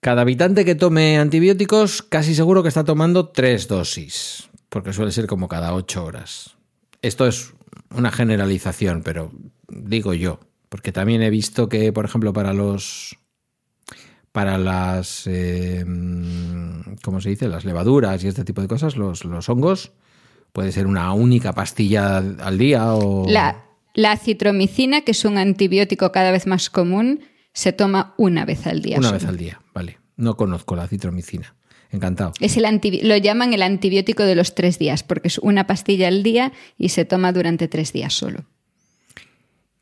cada habitante que tome antibióticos casi seguro que está tomando tres dosis, porque suele ser como cada ocho horas. Esto es una generalización, pero digo yo, porque también he visto que, por ejemplo, para los para las eh, ¿cómo se dice? las levaduras y este tipo de cosas, los, hongos, puede ser una única pastilla al día o La, acitromicina, que es un antibiótico cada vez más común, se toma una vez al día. una solo. vez al día. Vale. No conozco la citromicina. Encantado. Es el antibi- lo llaman el antibiótico de los tres días, porque es una pastilla al día y se toma durante tres días solo.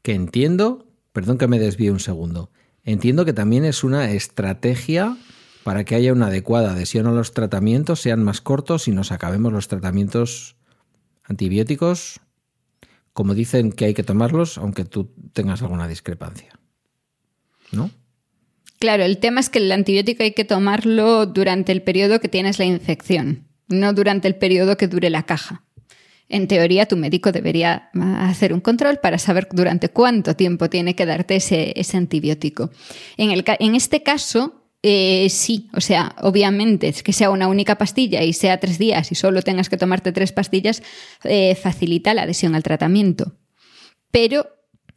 que entiendo, perdón que me desvíe un segundo, entiendo que también es una estrategia para que haya una adecuada adhesión a los tratamientos, sean más cortos y nos acabemos los tratamientos antibióticos, como dicen que hay que tomarlos, aunque tú tengas alguna discrepancia. ¿No? Claro, el tema es que el antibiótico hay que tomarlo durante el periodo que tienes la infección, no durante el periodo que dure la caja. En teoría, tu médico debería ah, hacer un control para saber durante cuánto tiempo tiene que darte ese, antibiótico. En este caso, eh, sí, o sea, obviamente, es que sea una única pastilla y sea tres días y solo tengas que tomarte tres pastillas, eh, facilita la adhesión al tratamiento. Pero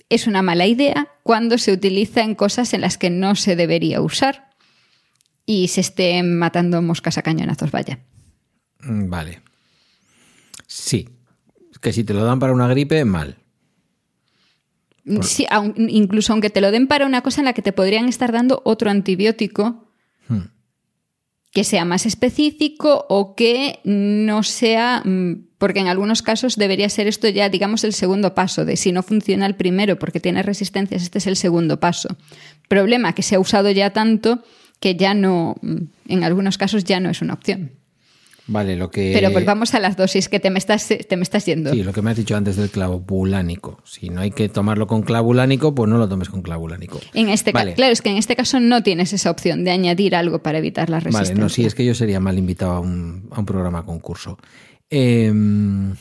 es una mala idea cuando se utiliza en cosas en las que no se debería usar y se estén matando moscas a cañonazos, vaya. Mm, Vale. Sí. Que si te lo dan para una gripe, mal. Sí, aun- incluso aunque te lo den para una cosa en la que te podrían estar dando otro antibiótico Hmm. Que sea más específico o que no sea, mm, porque en algunos casos debería ser esto ya, digamos, el segundo paso, de si no funciona el primero porque tiene resistencias, este es el segundo paso. Problema que se ha usado ya tanto que ya no, en algunos casos ya no es una opción. Vale, lo que. Pero volvamos a las dosis que te me estás, te me estás yendo. Sí, lo que me has dicho antes del clavulánico. Si no hay que tomarlo con clavulánico, pues no lo tomes con clavulánico. En este Vale. caso, claro, es que en este caso no tienes esa opción de añadir algo para evitar la resistencia. Vale, no, sí, es que yo sería mal invitado a un, a un programa concurso. Em,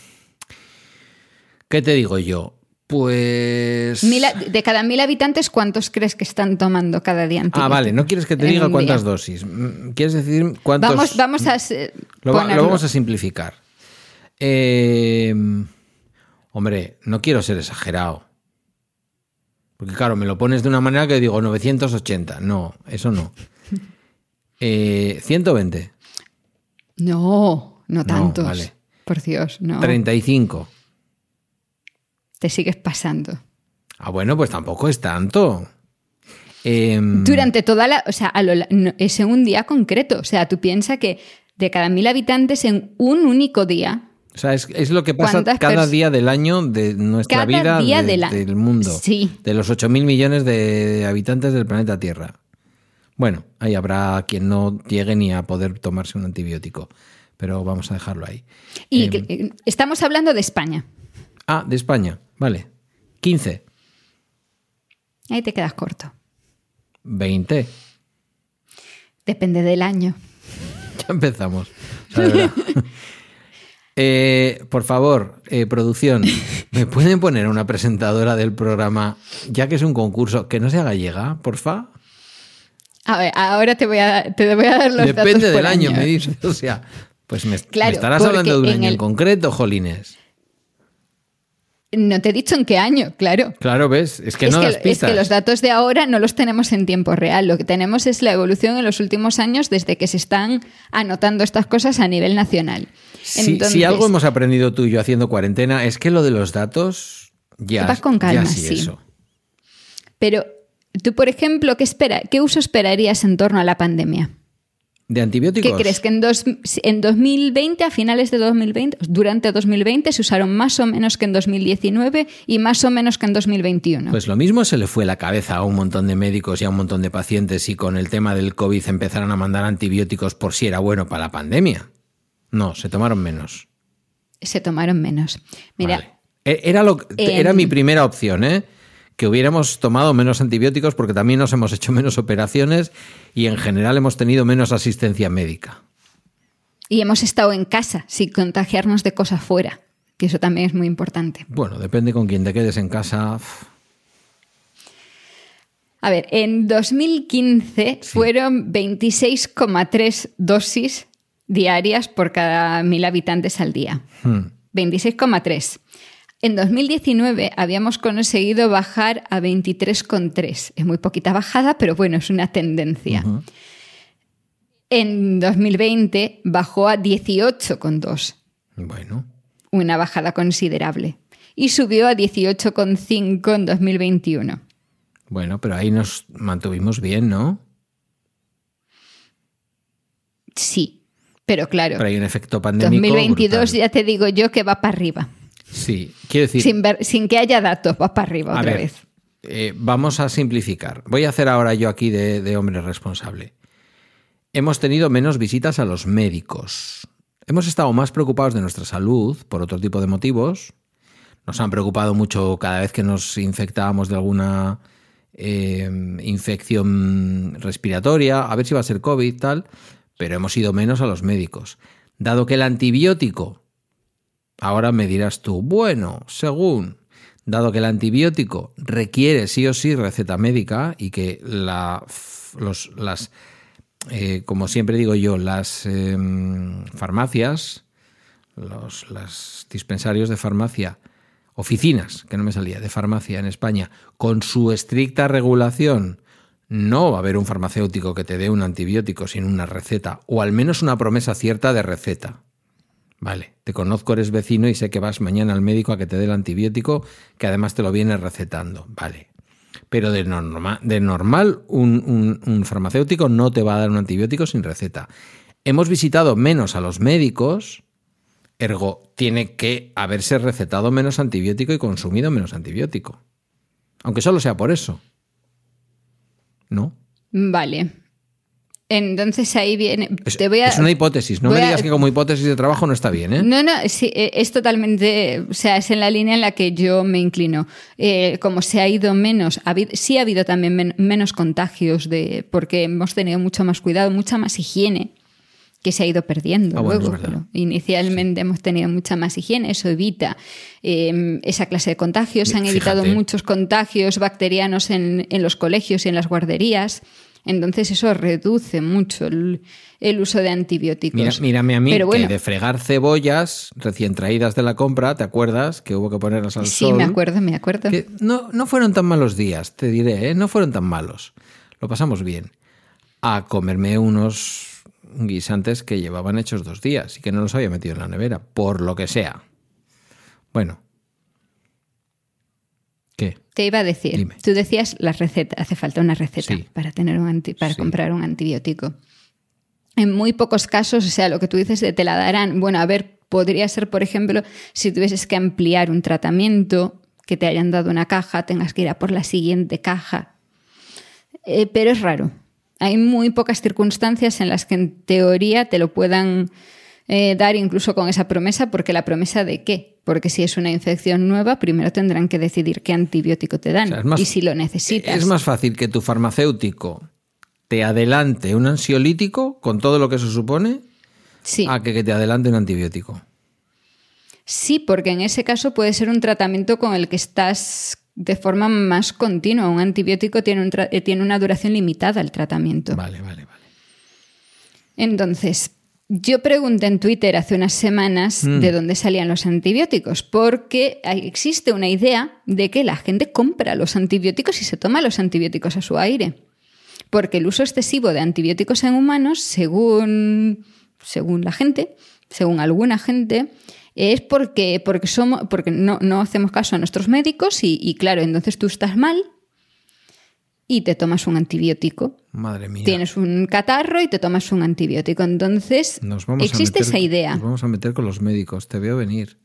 ¿Qué te digo yo? Pues. Mil de cada mil habitantes, ¿cuántos crees que están tomando cada día Ah, antibiótico? vale, no quieres que te diga cuántas día? dosis. Mm, ¿Quieres decir cuántos? Vamos, vamos a eh, Lo, vamos a simplificar. Eh, hombre, no quiero ser exagerado. Porque claro, me lo pones de una manera que digo 980. No, eso no. Eh, 120, No, no tantos. vale. Por Dios, no. 35. Te sigues pasando. Ah, bueno, pues tampoco es tanto. Em, Durante toda la. O sea, a lo la- no, es en un día concreto. O sea, tú piensas que de cada mil habitantes en un único día. o sea, es, es lo que pasa ¿Cuántas cada día del año de nuestra Cada vida día de- del mundo. Sí. De los 8.000 millones de habitantes del planeta Tierra. Bueno, ahí habrá quien no llegue ni a poder tomarse un antibiótico. Pero vamos a dejarlo ahí. Y Em, eh, estamos hablando de España. Ah, de España. Vale. 15. Ahí te quedas corto. 20. Depende del año. Ya empezamos. O sea. Eh, por favor, eh, producción, ¿me pueden poner una presentadora del programa, ya que es un concurso, que no sea gallega, porfa? A ver, ahora te voy a, te voy a dar los datos Depende por del año, año. me dices. O sea, pues me, estarás hablando de un en año en el- concreto, Jolines. No te he dicho en qué año, claro. Claro, ¿ves? Es que es, no que, das es pistas. que los datos de ahora no los tenemos en tiempo real. Lo que tenemos es la evolución en los últimos años desde que se están anotando estas cosas a nivel nacional. Si, Entonces, si algo hemos aprendido tú y yo haciendo cuarentena es que lo de los datos ya, Vas con calma, ya sí, sí. eso. Pero tú, por ejemplo, ¿qué, espera, ¿qué uso esperarías en torno a la pandemia? ¿De antibióticos? ¿Qué crees? ¿Que en, dos- en 2020, a finales de 2020, durante 2020, se usaron más o menos que en 2019 y más o menos que en 2021? Pues lo mismo se le fue la cabeza a un montón de médicos y a un montón de pacientes y con el tema del COVID empezaron a mandar antibióticos por si era bueno para la pandemia. No, se tomaron menos. se tomaron menos. Mira, Vale. E- Era, lo, Em, era mi primera opción, ¿eh? Que hubiéramos tomado menos antibióticos porque también nos hemos hecho menos operaciones y en general hemos tenido menos asistencia médica. y hemos estado en casa sin contagiarnos de cosas fuera, que eso también es muy importante. Bueno, depende con quién te quedes en casa. A ver, en 2015 fueron 26,3 dosis diarias por cada mil habitantes al día. hmm. 26,3. En 2019 habíamos conseguido bajar a 23,3. Es muy poquita bajada, pero bueno, es una tendencia. En 2020 bajó a 18,2, Bueno, una bajada considerable. Y subió a 18,5 en 2021. bueno, pero ahí nos mantuvimos bien, ¿no? Sí, pero claro, Pero hay un efecto pandémico. 2022 brutal. ya te digo yo que va para arriba. Sí, quiero decir. Sin, ver- sin que haya datos, va para arriba otra ver, vez. eh, vamos a simplificar. Voy a hacer ahora yo aquí de, de hombre responsable. Hemos tenido menos visitas a los médicos. Hemos estado más preocupados de nuestra salud por otro tipo de motivos. Nos han preocupado mucho cada vez que nos infectábamos de alguna eh, infección respiratoria, a ver si va a ser COVID, tal, pero hemos ido menos a los médicos. Dado que el antibiótico Ahora me dirás tú, bueno, según, dado que el antibiótico requiere sí o sí receta médica y que la, los, las, eh, como siempre digo yo, las eh, farmacias, los dispensarios de farmacia, oficinas, que no me salía, de farmacia en España, con su estricta regulación, no va a haber un farmacéutico que te dé un antibiótico sin una receta, o al menos una promesa cierta de receta. Vale, te conozco, eres vecino y sé que vas mañana al médico a que te dé el antibiótico, que además te lo viene recetando. Vale. Pero de, norma- de normal, un, un- un farmacéutico no te va a dar un antibiótico sin receta. Hemos visitado menos a los médicos, ergo, tiene que haberse recetado menos antibiótico y consumido menos antibiótico. Aunque solo sea por eso. ¿No? Vale. Entonces ahí viene. Es, te voy a, es una hipótesis, no me a- digas que como hipótesis de trabajo no está bien, ¿eh? No, no, sí, eh, es totalmente, o sea, es en la línea en la que yo me inclino. Eh, como se ha ido menos, ha habido- sí ha habido también men- menos contagios de, porque hemos tenido mucho más cuidado, mucha más higiene que se ha ido perdiendo Ah, bueno, luego. pero inicialmente hemos tenido mucha más higiene, eso evita eh, esa clase de contagios. Se han Fíjate. evitado muchos contagios bacterianos en, en los colegios y en las guarderías. Entonces eso reduce mucho el, el uso de antibióticos. Mira, mírame a mí, Pero bueno, que de fregar cebollas recién traídas de la compra, ¿te acuerdas? Que hubo que ponerlas al Sí, sol. me acuerdo, me acuerdo. Que no, no fueron tan malos días, te diré, ¿eh? no fueron tan malos. Lo pasamos bien. A comerme unos guisantes que llevaban hechos dos días y que no los había metido en la nevera, por lo que sea. Bueno. ¿Qué? Te iba a decir, Dime. tú decías la receta, hace falta una receta Sí. para, tener un anti- para Sí. comprar un antibiótico. En muy pocos casos, o sea, lo que tú dices de te la darán, bueno, a ver, podría ser, por ejemplo, si tuvieses que ampliar un tratamiento, que te hayan dado una caja, tengas que ir a por la siguiente caja. Eh, pero es raro. Hay muy pocas circunstancias en las que en teoría te lo puedan eh, dar incluso con esa promesa, porque la promesa de qué? Porque si es una infección nueva, primero tendrán que decidir qué antibiótico te dan O sea, es más- y si lo necesitas. Es más fácil que tu farmacéutico te adelante un ansiolítico con todo lo que eso supone sí. a que, que te adelante un antibiótico. sí, porque en ese caso puede ser un tratamiento con el que estás de forma más continua. Un antibiótico tiene, un eh, tiene una duración limitada el tratamiento. Vale, vale, vale. Entonces, yo pregunté en Twitter hace unas semanas Mm. de dónde salían los antibióticos, porque existe una idea de que la gente compra los antibióticos y se toma los antibióticos a su aire. Porque el uso excesivo de antibióticos en humanos, según, según la gente, según alguna gente, es porque, porque, somos, porque no, no hacemos caso a nuestros médicos y, y claro, entonces tú estás mal y te tomas un antibiótico. Madre mía. Tienes un catarro y te tomas un antibiótico. Entonces, Nos vamos a existe meter- esa idea. Nos vamos a meter con los médicos, te veo venir.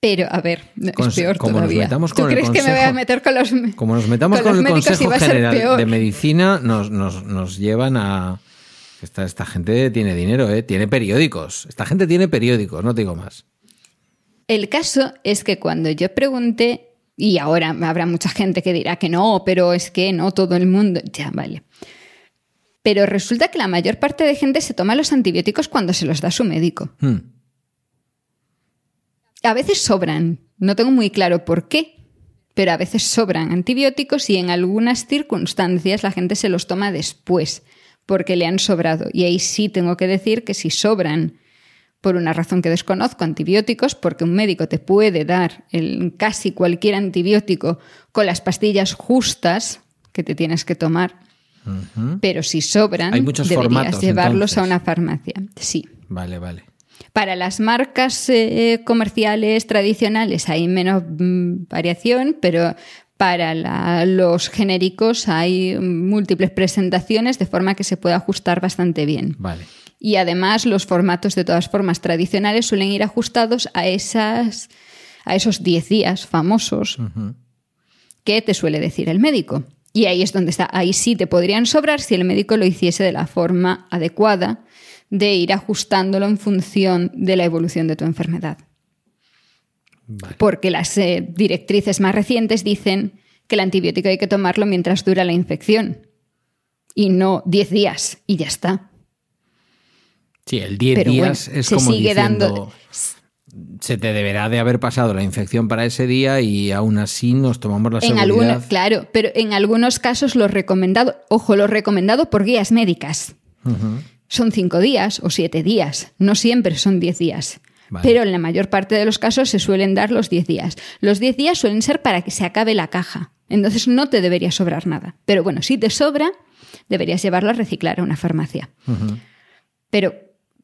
Pero, a ver, no, es peor como nos todavía. metamos ¿Tú con crees que me voy a meter con los Como nos metamos con, los el Consejo General de Medicina, nos, nos, nos llevan a... Esta, esta gente tiene dinero, ¿eh? Tiene periódicos. Esta gente tiene periódicos, no te digo más. El caso es que cuando yo pregunté, y ahora habrá mucha gente que dirá que no, pero es que no todo el mundo. Ya, vale. Pero resulta que la mayor parte de gente se toma los antibióticos cuando se los da su médico. Hmm. A veces sobran, no tengo muy claro por qué, pero a veces sobran antibióticos y en algunas circunstancias la gente se los toma después porque le han sobrado. Y ahí sí tengo que decir que si sobran por una razón que desconozco antibióticos, porque un médico te puede dar el, casi cualquier antibiótico con las pastillas justas que te tienes que tomar, pero si sobran, Hay muchos deberías formatos, llevarlos entonces. a una farmacia. Sí. Vale, vale. Para las marcas eh, comerciales tradicionales hay menos mm, variación, pero para la- los genéricos hay múltiples presentaciones de forma que se puede ajustar bastante bien. Vale. Y además los formatos de todas formas tradicionales suelen ir ajustados a, esas, a esos 10 días famosos que te suele decir el médico. Y ahí es donde está. Ahí sí te podrían sobrar si el médico lo hiciese de la forma adecuada de ir ajustándolo en función de la evolución de tu enfermedad. Vale. Porque las eh, directrices más recientes dicen que el antibiótico hay que tomarlo mientras dura la infección y no 10 días y ya está. Sí, el 10 Pero bueno, días es se como sigue diciendo, dando- se te deberá de haber pasado la infección para ese día y aún así nos tomamos la En seguridad. algunos, claro, pero en algunos casos lo recomendado, ojo, lo recomendado por guías médicas. Son cinco días o siete días, no siempre son diez días. Vale. Pero en la mayor parte de los casos se suelen dar los 10 días. Los 10 días suelen ser para que se acabe la caja. Entonces no te debería sobrar nada. Pero bueno, si te sobra, deberías llevarlo a reciclar a una farmacia. pero,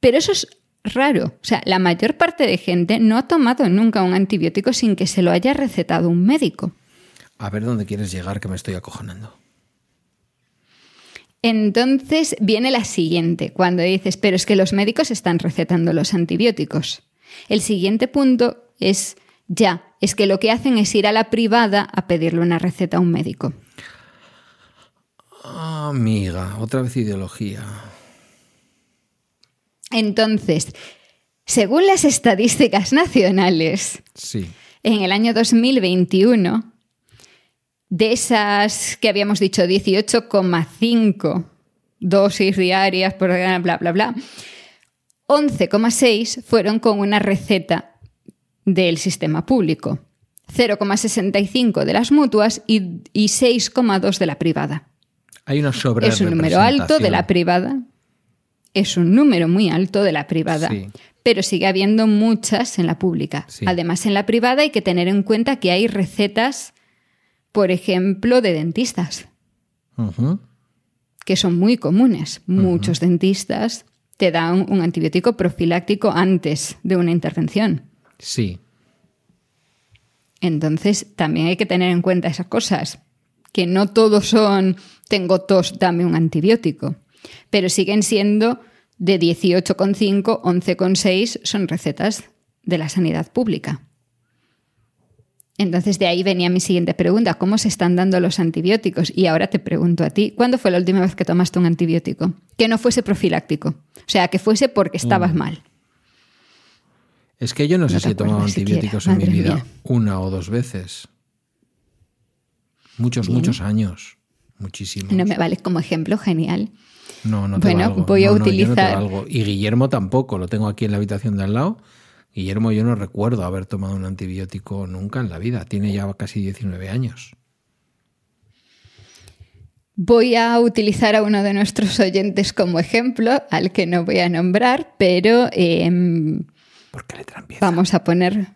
pero eso es raro. O sea, la mayor parte de gente no ha tomado nunca un antibiótico sin que se lo haya recetado un médico. A ver dónde quieres llegar, que me estoy acojonando. Entonces viene la siguiente, cuando dices, pero es que los médicos están recetando los antibióticos. El siguiente punto es, ya, es que lo que hacen es ir a la privada a pedirle una receta a un médico. Amiga, otra vez ideología. Entonces, según las estadísticas nacionales, Sí. en el año 2021, de esas que habíamos dicho 18,5 dosis diarias, por bla, bla, bla, 11,6 fueron con una receta del sistema público, 0,65 de las mutuas y, y 6,2 de la privada. Hay una sobre Es un número alto de la privada. Es un número muy alto de la privada. Sí. Pero sigue habiendo muchas en la pública. Sí. Además, en la privada hay que tener en cuenta que hay recetas, por ejemplo, de dentistas, que son muy comunes. Muchos dentistas te dan un antibiótico profiláctico antes de una intervención. Sí. Entonces, también hay que tener en cuenta esas cosas, que no todos son tengo tos, dame un antibiótico, pero siguen siendo de 18,5, 11,6 son recetas de la sanidad pública. Entonces, de ahí venía mi siguiente pregunta, ¿cómo se están dando los antibióticos? Y ahora te pregunto a ti, ¿cuándo fue la última vez que tomaste un antibiótico? Que no fuese profiláctico, o sea, que fuese porque estabas mal. Es que yo no sé si he tomado siquiera, antibióticos en mi vida mía. una o dos veces. Muchos, Bien. muchos años. Muchísimos. No me vale como ejemplo, genial. No, no te Bueno, valgo. voy a No, no, yo no te utilizar- valgo. Y Guillermo tampoco, lo tengo aquí en la habitación de al lado. Guillermo, yo no recuerdo haber tomado un antibiótico nunca en la vida. Tiene ya casi 19 años. Voy a utilizar a uno de nuestros oyentes como ejemplo, al que no voy a nombrar, pero em, ¿Por qué letra empieza? vamos a poner.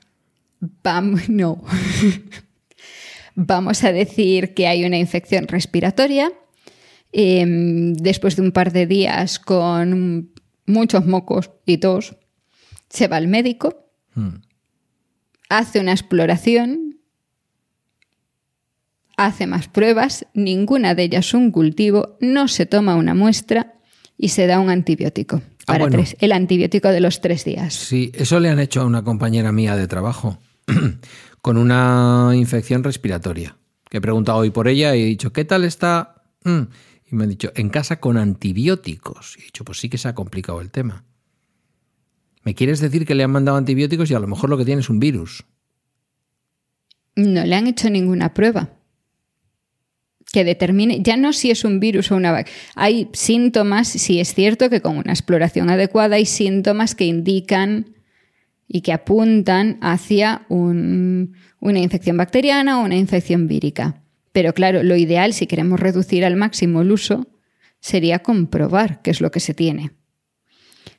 Vamos, no. vamos a decir que hay una infección respiratoria. Em, después de un par de días con muchos mocos y tos, se va al médico, Hmm. hace una exploración, hace más pruebas, ninguna de ellas un cultivo, no se toma una muestra y se da un antibiótico. Ah, Para bueno. tres, el antibiótico de los tres días. Sí, eso le han hecho a una compañera mía de trabajo con una infección respiratoria. Que he preguntado hoy por ella y he dicho, ¿qué tal está? Mm. Me han dicho, en casa con antibióticos. Y he dicho, pues sí que se ha complicado el tema. ¿Me quieres decir que le han mandado antibióticos y a lo mejor lo que tiene es un virus? No le han hecho ninguna prueba que determine, ya no si es un virus o una bacteria. Hay síntomas, si es cierto que con una exploración adecuada hay síntomas que indican y que apuntan hacia un- una infección bacteriana o una infección vírica. Pero claro, lo ideal, si queremos reducir al máximo el uso, sería comprobar qué es lo que se tiene.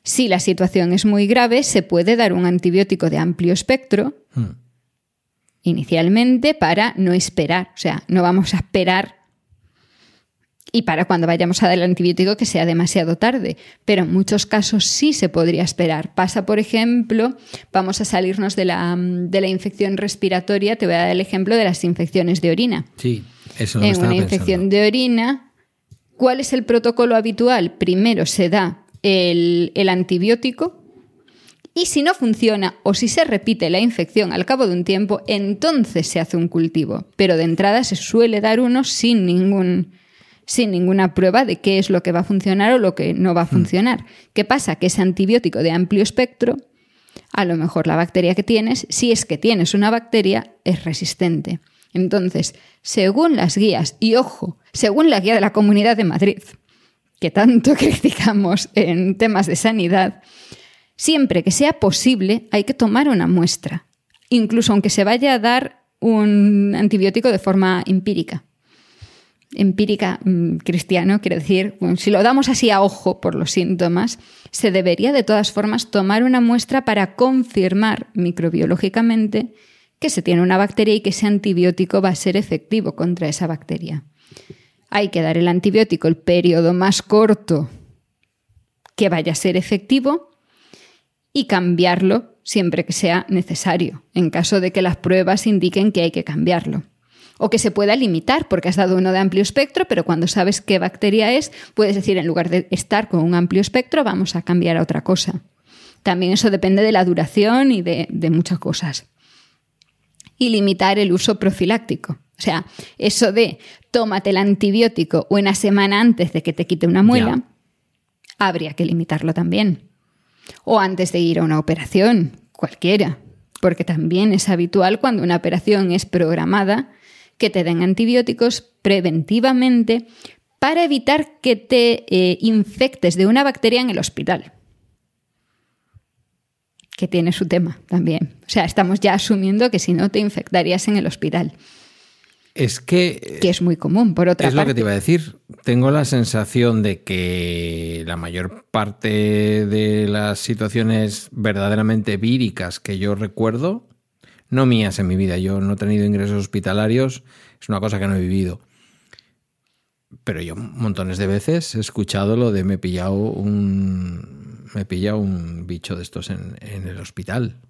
Si la situación es muy grave, se puede dar un antibiótico de amplio espectro, Hmm. inicialmente para no esperar, o sea, no vamos a esperar y para cuando vayamos a dar el antibiótico que sea demasiado tarde, pero en muchos casos sí se podría esperar. Pasa, por ejemplo, vamos a salirnos de la, de la infección respiratoria, te voy a dar el ejemplo de las infecciones de orina. Sí, eso no en una pensando. infección de orina, ¿cuál es el protocolo habitual? Primero se da el, el antibiótico y si no funciona o si se repite la infección al cabo de un tiempo, entonces se hace un cultivo. Pero de entrada se suele dar uno sin ningún sin ninguna prueba de qué es lo que va a funcionar o lo que no va a funcionar. ¿Qué pasa? Que ese antibiótico de amplio espectro, a lo mejor la bacteria que tienes, si es que tienes una bacteria, es resistente. Entonces, según las guías, y ojo, según la guía de la Comunidad de Madrid, que tanto criticamos en temas de sanidad, siempre que sea posible hay que tomar una muestra, incluso aunque se vaya a dar un antibiótico de forma empírica. Empírica mm, cristiano, quiere decir, si lo damos así a ojo por los síntomas, se debería de todas formas tomar una muestra para confirmar microbiológicamente que se tiene una bacteria y que ese antibiótico va a ser efectivo contra esa bacteria. Hay que dar el antibiótico el periodo más corto que vaya a ser efectivo y cambiarlo siempre que sea necesario, en caso de que las pruebas indiquen que hay que cambiarlo. O que se pueda limitar, porque has dado uno de amplio espectro, pero cuando sabes qué bacteria es, puedes decir, en lugar de estar con un amplio espectro, vamos a cambiar a otra cosa. También eso depende de la duración y de, de muchas cosas. Y limitar el uso profiláctico. O sea, eso de tómate el antibiótico una semana antes de que te quite una muela, habría que limitarlo también. O antes de ir a una operación, cualquiera, porque también es habitual cuando una operación es programada que te den antibióticos preventivamente para evitar que te eh, infectes de una bacteria en el hospital. Que tiene su tema también. O sea, estamos ya asumiendo que si no te infectarías en el hospital. Es que... Que es muy común, por otra parte. Es lo que te iba a decir. Tengo la sensación de que la mayor parte de las situaciones verdaderamente víricas que yo recuerdo, no mías en mi vida, yo no he tenido ingresos hospitalarios, es una cosa que no he vivido. Pero yo montones de veces he escuchado lo de me he pillado un, me he pillado un bicho de estos en, en el hospital.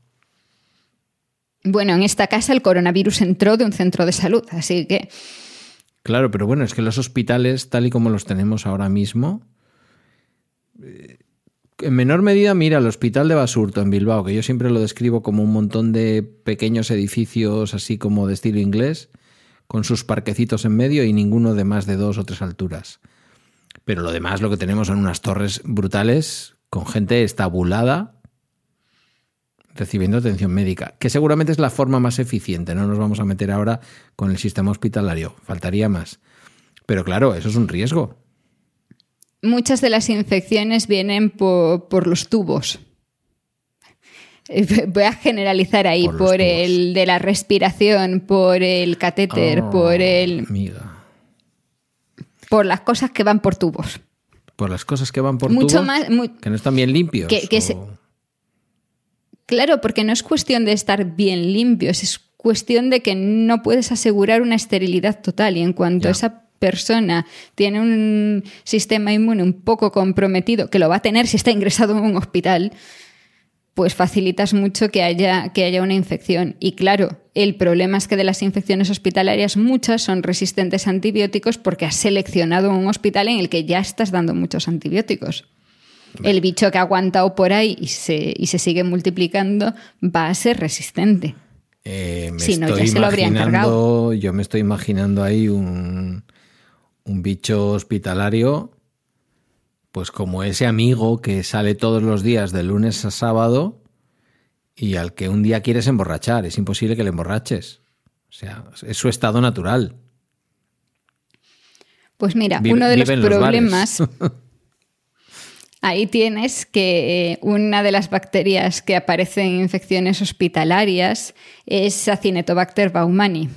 Bueno, en esta casa el coronavirus entró de un centro de salud, así que... Claro, pero bueno, es que los hospitales, tal y como los tenemos ahora mismo, en menor medida, mira, el hospital de Basurto en Bilbao, que yo siempre lo describo como un montón de pequeños edificios así como de estilo inglés, con sus parquecitos en medio y ninguno de más de dos o tres alturas. Pero lo demás lo que tenemos son unas torres brutales con gente estabulada recibiendo atención médica, que seguramente es la forma más eficiente. No nos vamos a meter ahora con el sistema hospitalario, faltaría más. Pero claro, eso es un riesgo. Muchas de las infecciones vienen por, los tubos. Voy a generalizar ahí, por, el de la respiración, por el catéter, oh, por el... Por las cosas que van por tubos. Por las cosas que van por Mucho tubos. Más, que no están bien limpios. Que, Claro, porque no es cuestión de estar bien limpios, es cuestión de que no puedes asegurar una esterilidad total y en cuanto esa persona tiene un sistema inmune un poco comprometido, que lo va a tener si está ingresado en un hospital, pues facilitas mucho que haya, que haya una infección. Y claro, el problema es que de las infecciones hospitalarias muchas son resistentes a antibióticos porque has seleccionado un hospital en el que ya estás dando muchos antibióticos el bicho que ha aguantado por ahí y se, y se sigue multiplicando va a ser resistente. Eh, si no, ya se lo habrían cargado. Yo me estoy imaginando ahí un, un bicho hospitalario, pues como ese amigo que sale todos los días de lunes a sábado y al que un día quieres emborrachar. Es imposible que le emborraches. O sea, es su estado natural. Pues mira, uno de los problemas Ahí tienes que eh, una de las bacterias que aparecen en infecciones hospitalarias es Acinetobacter baumani,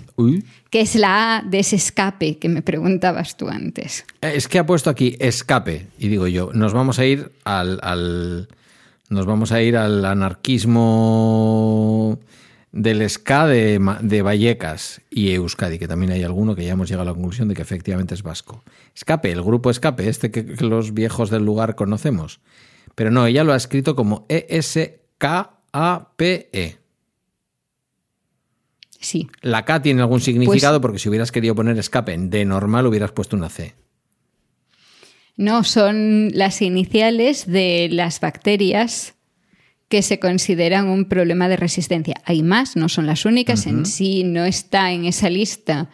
que es la A de ese escape que me preguntabas tú antes. Eh, es que ha puesto aquí escape y digo yo, nos vamos a ir al nos vamos a ir al anarquismo del SCA de, Vallecas y Euskadi, que también hay alguno que ya hemos llegado a la conclusión de que efectivamente es vasco. Escape, el grupo Escape, este que, los viejos del lugar conocemos. Pero no, ella lo ha escrito como E-S-K-A-P-E. -E. Sí. La K tiene algún significado pues porque si hubieras querido poner escape de normal hubieras puesto una C. No, son las iniciales de las bacterias que se consideran un problema de resistencia. Hay más, no son las únicas, en sí no está en esa lista,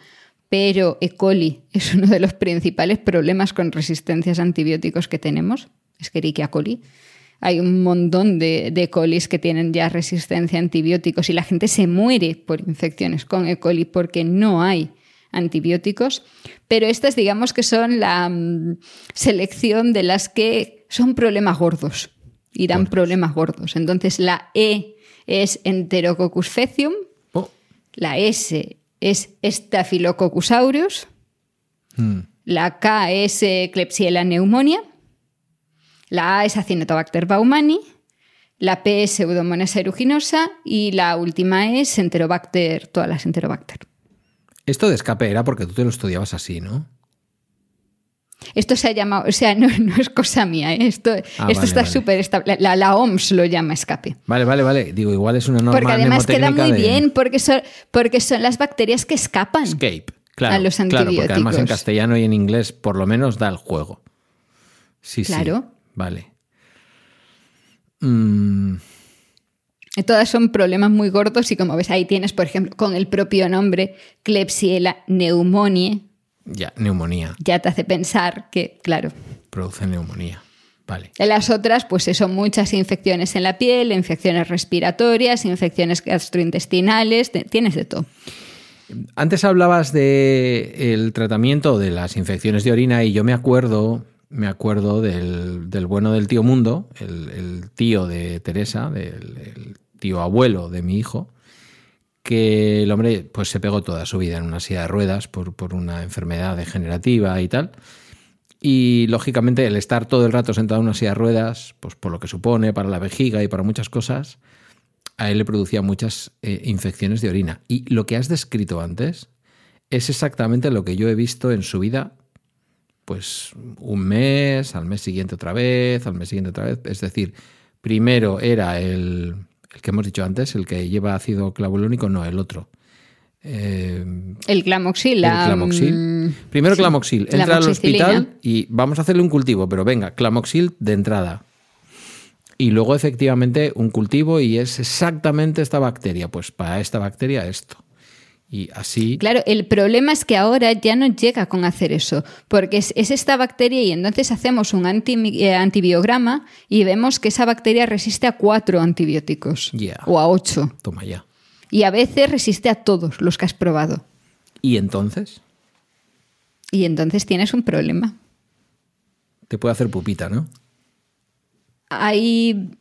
pero E. coli es uno de los principales problemas con resistencias a antibióticos que tenemos, Escherichia coli. Hay un montón de, de colis que tienen ya resistencia a antibióticos y la gente se muere por infecciones con E. coli porque no hay antibióticos, pero estas digamos que son la mm, selección de las que son problemas gordos y dan problemas gordos. Entonces la E es Enterococcus faecium, oh. la S es Staphylococcus aureus, hmm. la K es Klebsiella pneumonia, la A es Acinetobacter baumani, la P es Pseudomonas aeruginosa y la última es Enterobacter, todas las Enterobacter. Esto de escape era porque tú te lo estudiabas así, ¿no? Esto se ha llamado, o sea, no, es cosa mía, ¿eh? esto, ah, esto está súper estable. La, OMS lo llama escape. Vale, vale, vale. Digo, igual es una norma Porque además queda muy bien, porque son, porque son las bacterias que escapan Escape. Claro, a los antibióticos. Claro, porque además en castellano y en inglés por lo menos da el juego. Sí, claro. Vale. Mm. Todas son problemas muy gordos y como ves ahí tienes, por ejemplo, con el propio nombre, Klebsiella pneumoniae. Ya, neumonía. Ya te hace pensar que, claro. Produce neumonía. Vale. En las otras, pues son muchas infecciones en la piel, infecciones respiratorias, infecciones gastrointestinales, tienes de todo. Antes hablabas de el tratamiento de las infecciones de orina y yo me acuerdo, me acuerdo del, bueno del tío Mundo, el, tío de Teresa, del tío abuelo de mi hijo, que el hombre pues se pegó toda su vida en una silla de ruedas por, por una enfermedad degenerativa y tal. Y lógicamente el estar todo el rato sentado en una silla de ruedas, pues por lo que supone para la vejiga y para muchas cosas, a él le producía muchas eh, infecciones de orina. Y lo que has descrito antes es exactamente lo que yo he visto en su vida, pues un mes, al mes siguiente otra vez, al mes siguiente otra vez. Es decir, primero era el, el que hemos dicho antes, el que lleva ácido clavulónico, no, el otro. Eh, el clamoxil. El clamoxil. Primero clamoxil. Entra al hospital y vamos a hacerle un cultivo, pero venga, clamoxil de entrada. Y luego efectivamente un cultivo y es exactamente esta bacteria. Pues para esta bacteria esto. Y así. Claro, el problema es que ahora ya no llega con hacer eso, porque es, esta bacteria y entonces hacemos un eh, antibiograma y vemos que esa bacteria resiste a cuatro antibióticos o a ocho. Toma ya. Y a veces resiste a todos los que has probado. ¿Y entonces? Y entonces tienes un problema. Te puede hacer pupita, ¿no? Hay.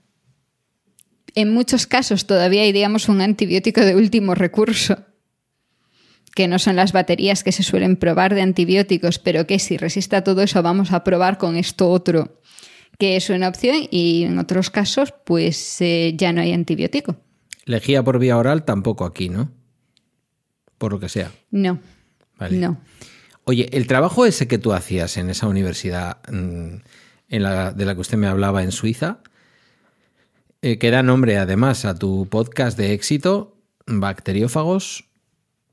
En muchos casos todavía hay, digamos, un antibiótico de último recurso, que no son las baterías que se suelen probar de antibióticos, pero que si resiste a todo eso vamos a probar con esto otro, que es una opción, y en otros casos, pues eh, ya no hay antibiótico. Lejía por vía oral tampoco aquí, ¿no? Por lo que sea. No. No. Oye, el trabajo ese que tú hacías en esa universidad mm, en la, de la que usted me hablaba en Suiza, eh, que da nombre además a tu podcast de éxito, Bacteriófagos,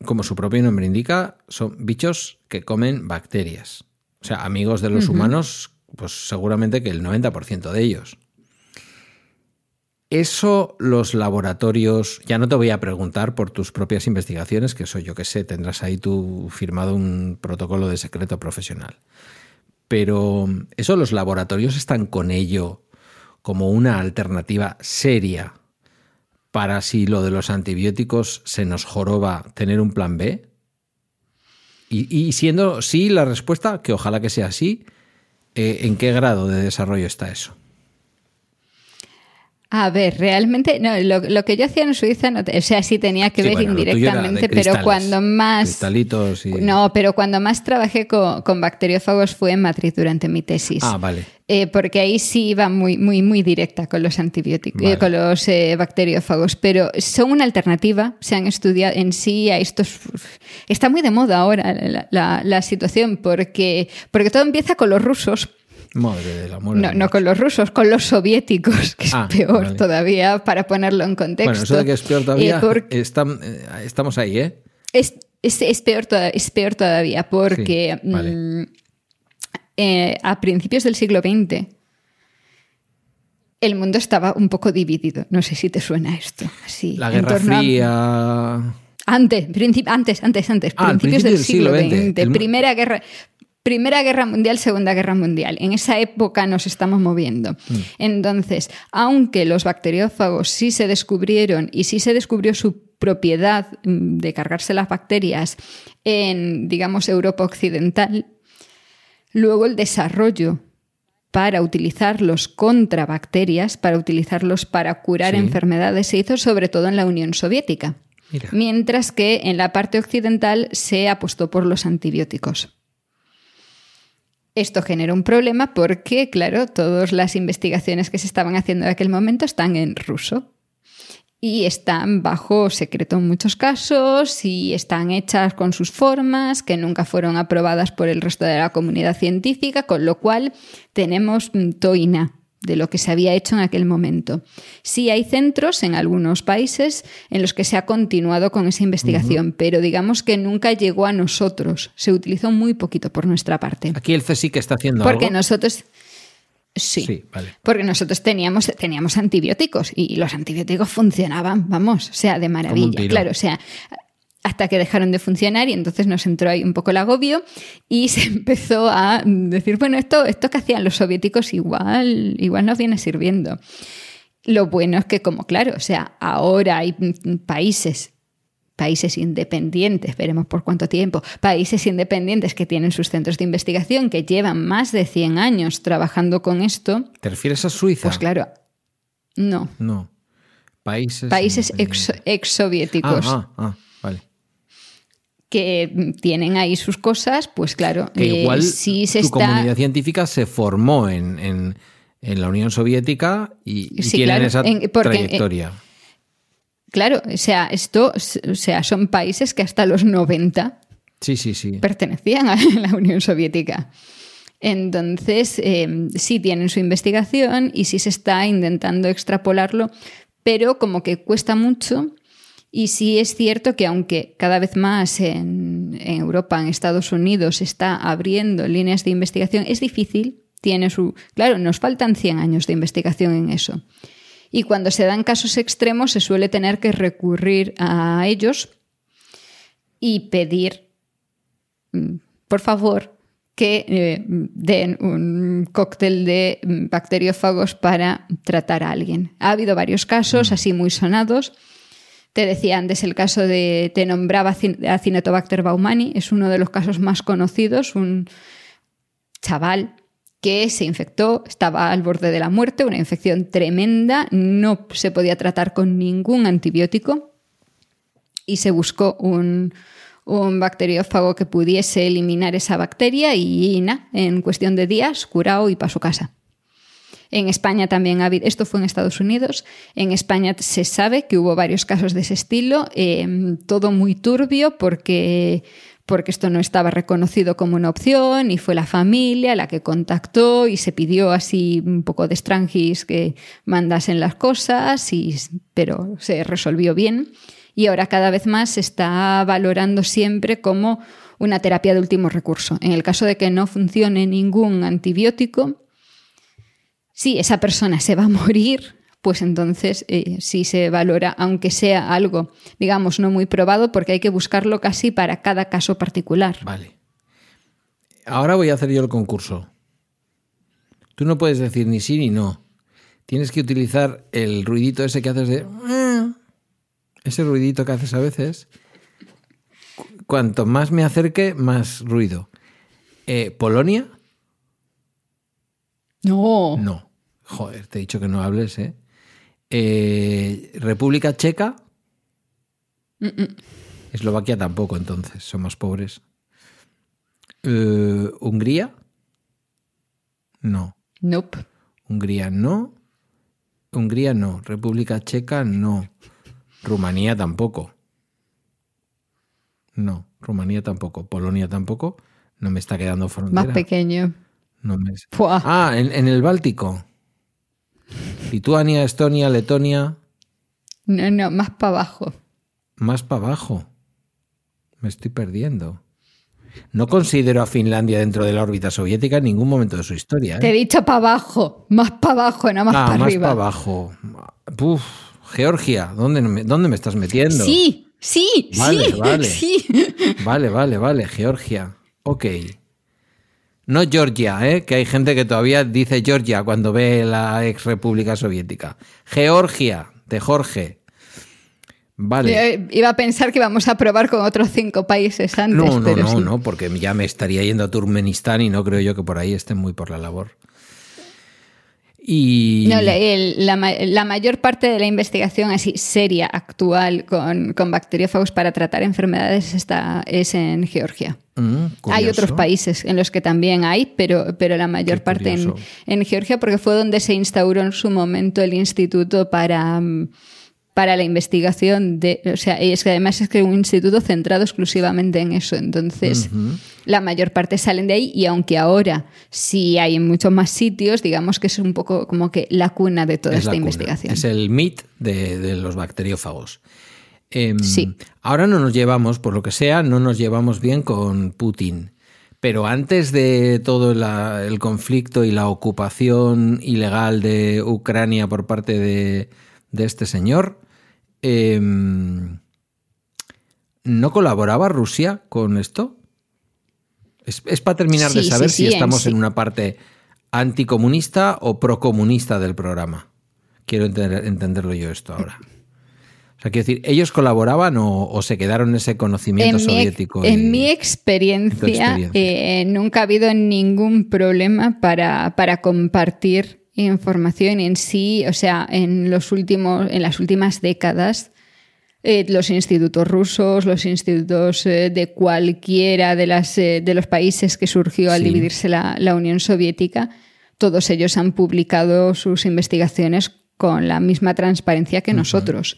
como su propio nombre indica, son bichos que comen bacterias. O sea, amigos de los humanos, pues seguramente que el 90% de ellos. Eso los laboratorios, ya no te voy a preguntar por tus propias investigaciones, que eso yo que sé, tendrás ahí tú firmado un protocolo de secreto profesional. Pero eso los laboratorios están con ello como una alternativa seria para si lo de los antibióticos se nos joroba tener un plan B. Y, siendo sí la respuesta, que ojalá que sea así, eh, ¿en qué grado de desarrollo está eso? A ver, realmente, no, lo, que yo hacía en Suiza, no o sea, sí tenía que ver indirectamente, pero cuando más... No, pero cuando más trabajé con, bacteriófagos fue en Madrid durante mi tesis. Ah, vale. Eh, porque ahí sí iba muy, muy, muy directa con los antibióticos, eh, con los eh, bacteriófagos, pero son una alternativa, se han estudiado en sí a estos... Está muy de moda ahora la, la situación, porque, porque todo empieza con los rusos Madre del amor. No, no con los rusos, con los soviéticos, que es ah, peor todavía, para ponerlo en contexto. Bueno, eso de que es peor todavía, eh, estamos ahí, ¿eh? Es, es, peor, es peor todavía, porque mm, eh, a principios del siglo XX el mundo estaba un poco dividido. No sé si te suena esto. Así, La Guerra Fría. Antes, antes, antes, antes, ah, principios del, siglo, XX, Primera guerra. Primera Guerra Mundial, Segunda Guerra Mundial. En esa época nos estamos moviendo. Mm. Entonces, aunque los bacteriófagos sí se descubrieron y sí se descubrió su propiedad mm, de cargarse las bacterias en, digamos, Europa Occidental, luego el desarrollo para utilizarlos contra bacterias, para utilizarlos para curar enfermedades, se hizo sobre todo en la Unión Soviética. Mientras que en la parte occidental se apostó por los antibióticos. Esto genera un problema porque, claro, todas las investigaciones que se estaban haciendo en aquel momento están en ruso y están bajo secreto en muchos casos y están hechas con sus formas que nunca fueron aprobadas por el resto de la comunidad científica, con lo cual tenemos toina de lo que se había hecho en aquel momento. Sí hay centros en algunos países en los que se ha continuado con esa investigación, pero digamos que nunca llegó a nosotros. Se utilizó muy poquito por nuestra parte. Aquí el CSIC está haciendo Porque nosotros... Sí. Sí, vale. Porque nosotros teníamos, teníamos antibióticos y los antibióticos funcionaban, vamos, o sea, de maravilla. Claro, o sea, hasta que dejaron de funcionar y entonces nos entró ahí un poco el agobio y se empezó a decir, bueno, esto, esto que hacían los soviéticos igual, igual nos viene sirviendo. Lo bueno es que, como claro, o sea, ahora hay mm, países, países independientes, veremos por cuánto tiempo, países independientes que tienen sus centros de investigación, que llevan más de 100 años trabajando con esto, ¿Te refieres a Suiza? pues claro, no, No. Países. países ex, independientes. exsoviéticos Ah, ah, ah, vale. que tienen ahí sus cosas, pues claro, Que eh, igual se tu está... comunidad científica se formó en, en- en la Unión Soviética y, y Sí, tienen claro, esa en- porque, eh, trayectoria. Claro, o sea, esto, o sea, son países que hasta los 90 Sí, sí, sí. pertenecían a la Unión Soviética. Entonces, eh, sí tienen su investigación y sí se está intentando extrapolarlo, pero como que cuesta mucho. Y sí es cierto que aunque cada vez más en, en Europa, en Estados Unidos, se está abriendo líneas de investigación, es difícil. Tiene su. Claro, nos faltan 100 años de investigación en eso. Y cuando se dan casos extremos, se suele tener que recurrir a ellos y pedir mm, por favor, que eh, den un cóctel de mm, bacteriófagos para tratar a alguien. Ha habido varios casos así muy sonados. Te decía antes el caso de, te nombraba Cin- a Cinetobacter baumani, es uno de los casos más conocidos, un chaval que se infectó, estaba al borde de la muerte, una infección tremenda, no se podía tratar con ningún antibiótico y se buscó un, un bacteriófago que pudiese eliminar esa bacteria y, en cuestión de días curado y para su casa. En España también ha habido, esto fue en Estados Unidos, en España se sabe que hubo varios casos de ese estilo, eh, todo muy turbio porque, porque esto no estaba reconocido como una opción y fue la familia la que contactó y se pidió así un poco de estrangis que mandasen las cosas, y, pero se resolvió bien y ahora cada vez más se está valorando siempre como una terapia de último recurso. En el caso de que no funcione ningún antibiótico, si esa persona se va a morir, pues entonces eh, sí se valora, aunque sea algo, digamos, no muy probado, porque hay que buscarlo casi para cada caso particular. Vale. Ahora voy a hacer yo el concurso. Tú no puedes decir ni sí ni no. Tienes que utilizar el ruidito ese que haces de... Ese ruidito que haces a veces. Cu- Cuanto más me acerque, más ruido. Eh, ¿Polonia? No. No. Joder, te he dicho que no hables, ¿eh? Eh, ¿República Checa? Eslovaquia tampoco, entonces, somos pobres. Eh, ¿Hungría? No. Nope. Hungría no. Hungría no. República Checa no. Rumanía tampoco. No, Rumanía tampoco. Polonia tampoco. No me está quedando frontera. Más pequeño. No me-. Ah, en, en el Báltico. Lituania, Estonia, Letonia. No, no, más para abajo. Más para abajo. Me estoy perdiendo. No considero a Finlandia dentro de la órbita soviética en ningún momento de su historia. ¿eh? Te he dicho para abajo, más para abajo, no más ah, para más arriba. para abajo. Uf, Georgia, ¿dónde me, ¿dónde me estás metiendo? Sí, sí, Vale, sí, vale. sí. Vale, vale, vale, Georgia. Ok. No Georgia, ¿eh? que hay gente que todavía dice Georgia cuando ve la ex República Soviética. Georgia, de Jorge. Vale. Eh, Iba a pensar que íbamos a probar con otros cinco países antes. No, no, pero no, sí. no, porque ya me estaría yendo a Turkmenistán y no creo yo que por ahí estén muy por la labor. Y. No, la, el- la ma- la mayor parte de la investigación así seria, actual, con, con bacteriófagos para tratar enfermedades está, es en Georgia. Mm, Hay otros países en los que también hay, pero, pero la mayor Qué parte en, en Georgia, porque fue donde se instauró en su momento el instituto para, mm, para la investigación de. O sea, y es que además es que es un instituto centrado exclusivamente en eso. Entonces, la mayor parte salen de ahí, y aunque ahora sí hay en muchos más sitios, digamos que es un poco como que la cuna de toda Es esta investigación. Es el MIT de, de los bacteriófagos. Em, Sí. Ahora no nos llevamos, por lo que sea, no nos llevamos bien con Putin. Pero antes de todo la- el conflicto y la ocupación ilegal de Ucrania por parte de, de este señor, em, ¿no colaboraba Rusia con esto? Es, para terminar de saber sí, si sí, estamos en una parte anticomunista o procomunista del programa. Quiero entender- entenderlo yo esto ahora. O sea, quiero decir, ¿ellos colaboraban o, o se quedaron en ese conocimiento En mi, soviético? en y- mi experiencia, experiencia. eh, nunca ha habido ningún problema para, para compartir información en sí. O sea, en, los últimos, en las últimas décadas, eh, los institutos rusos, los institutos eh, de cualquiera de, las, eh, de los países que surgió al Sí. dividirse la, la Unión Soviética, todos ellos han publicado sus investigaciones con la misma transparencia que nosotros.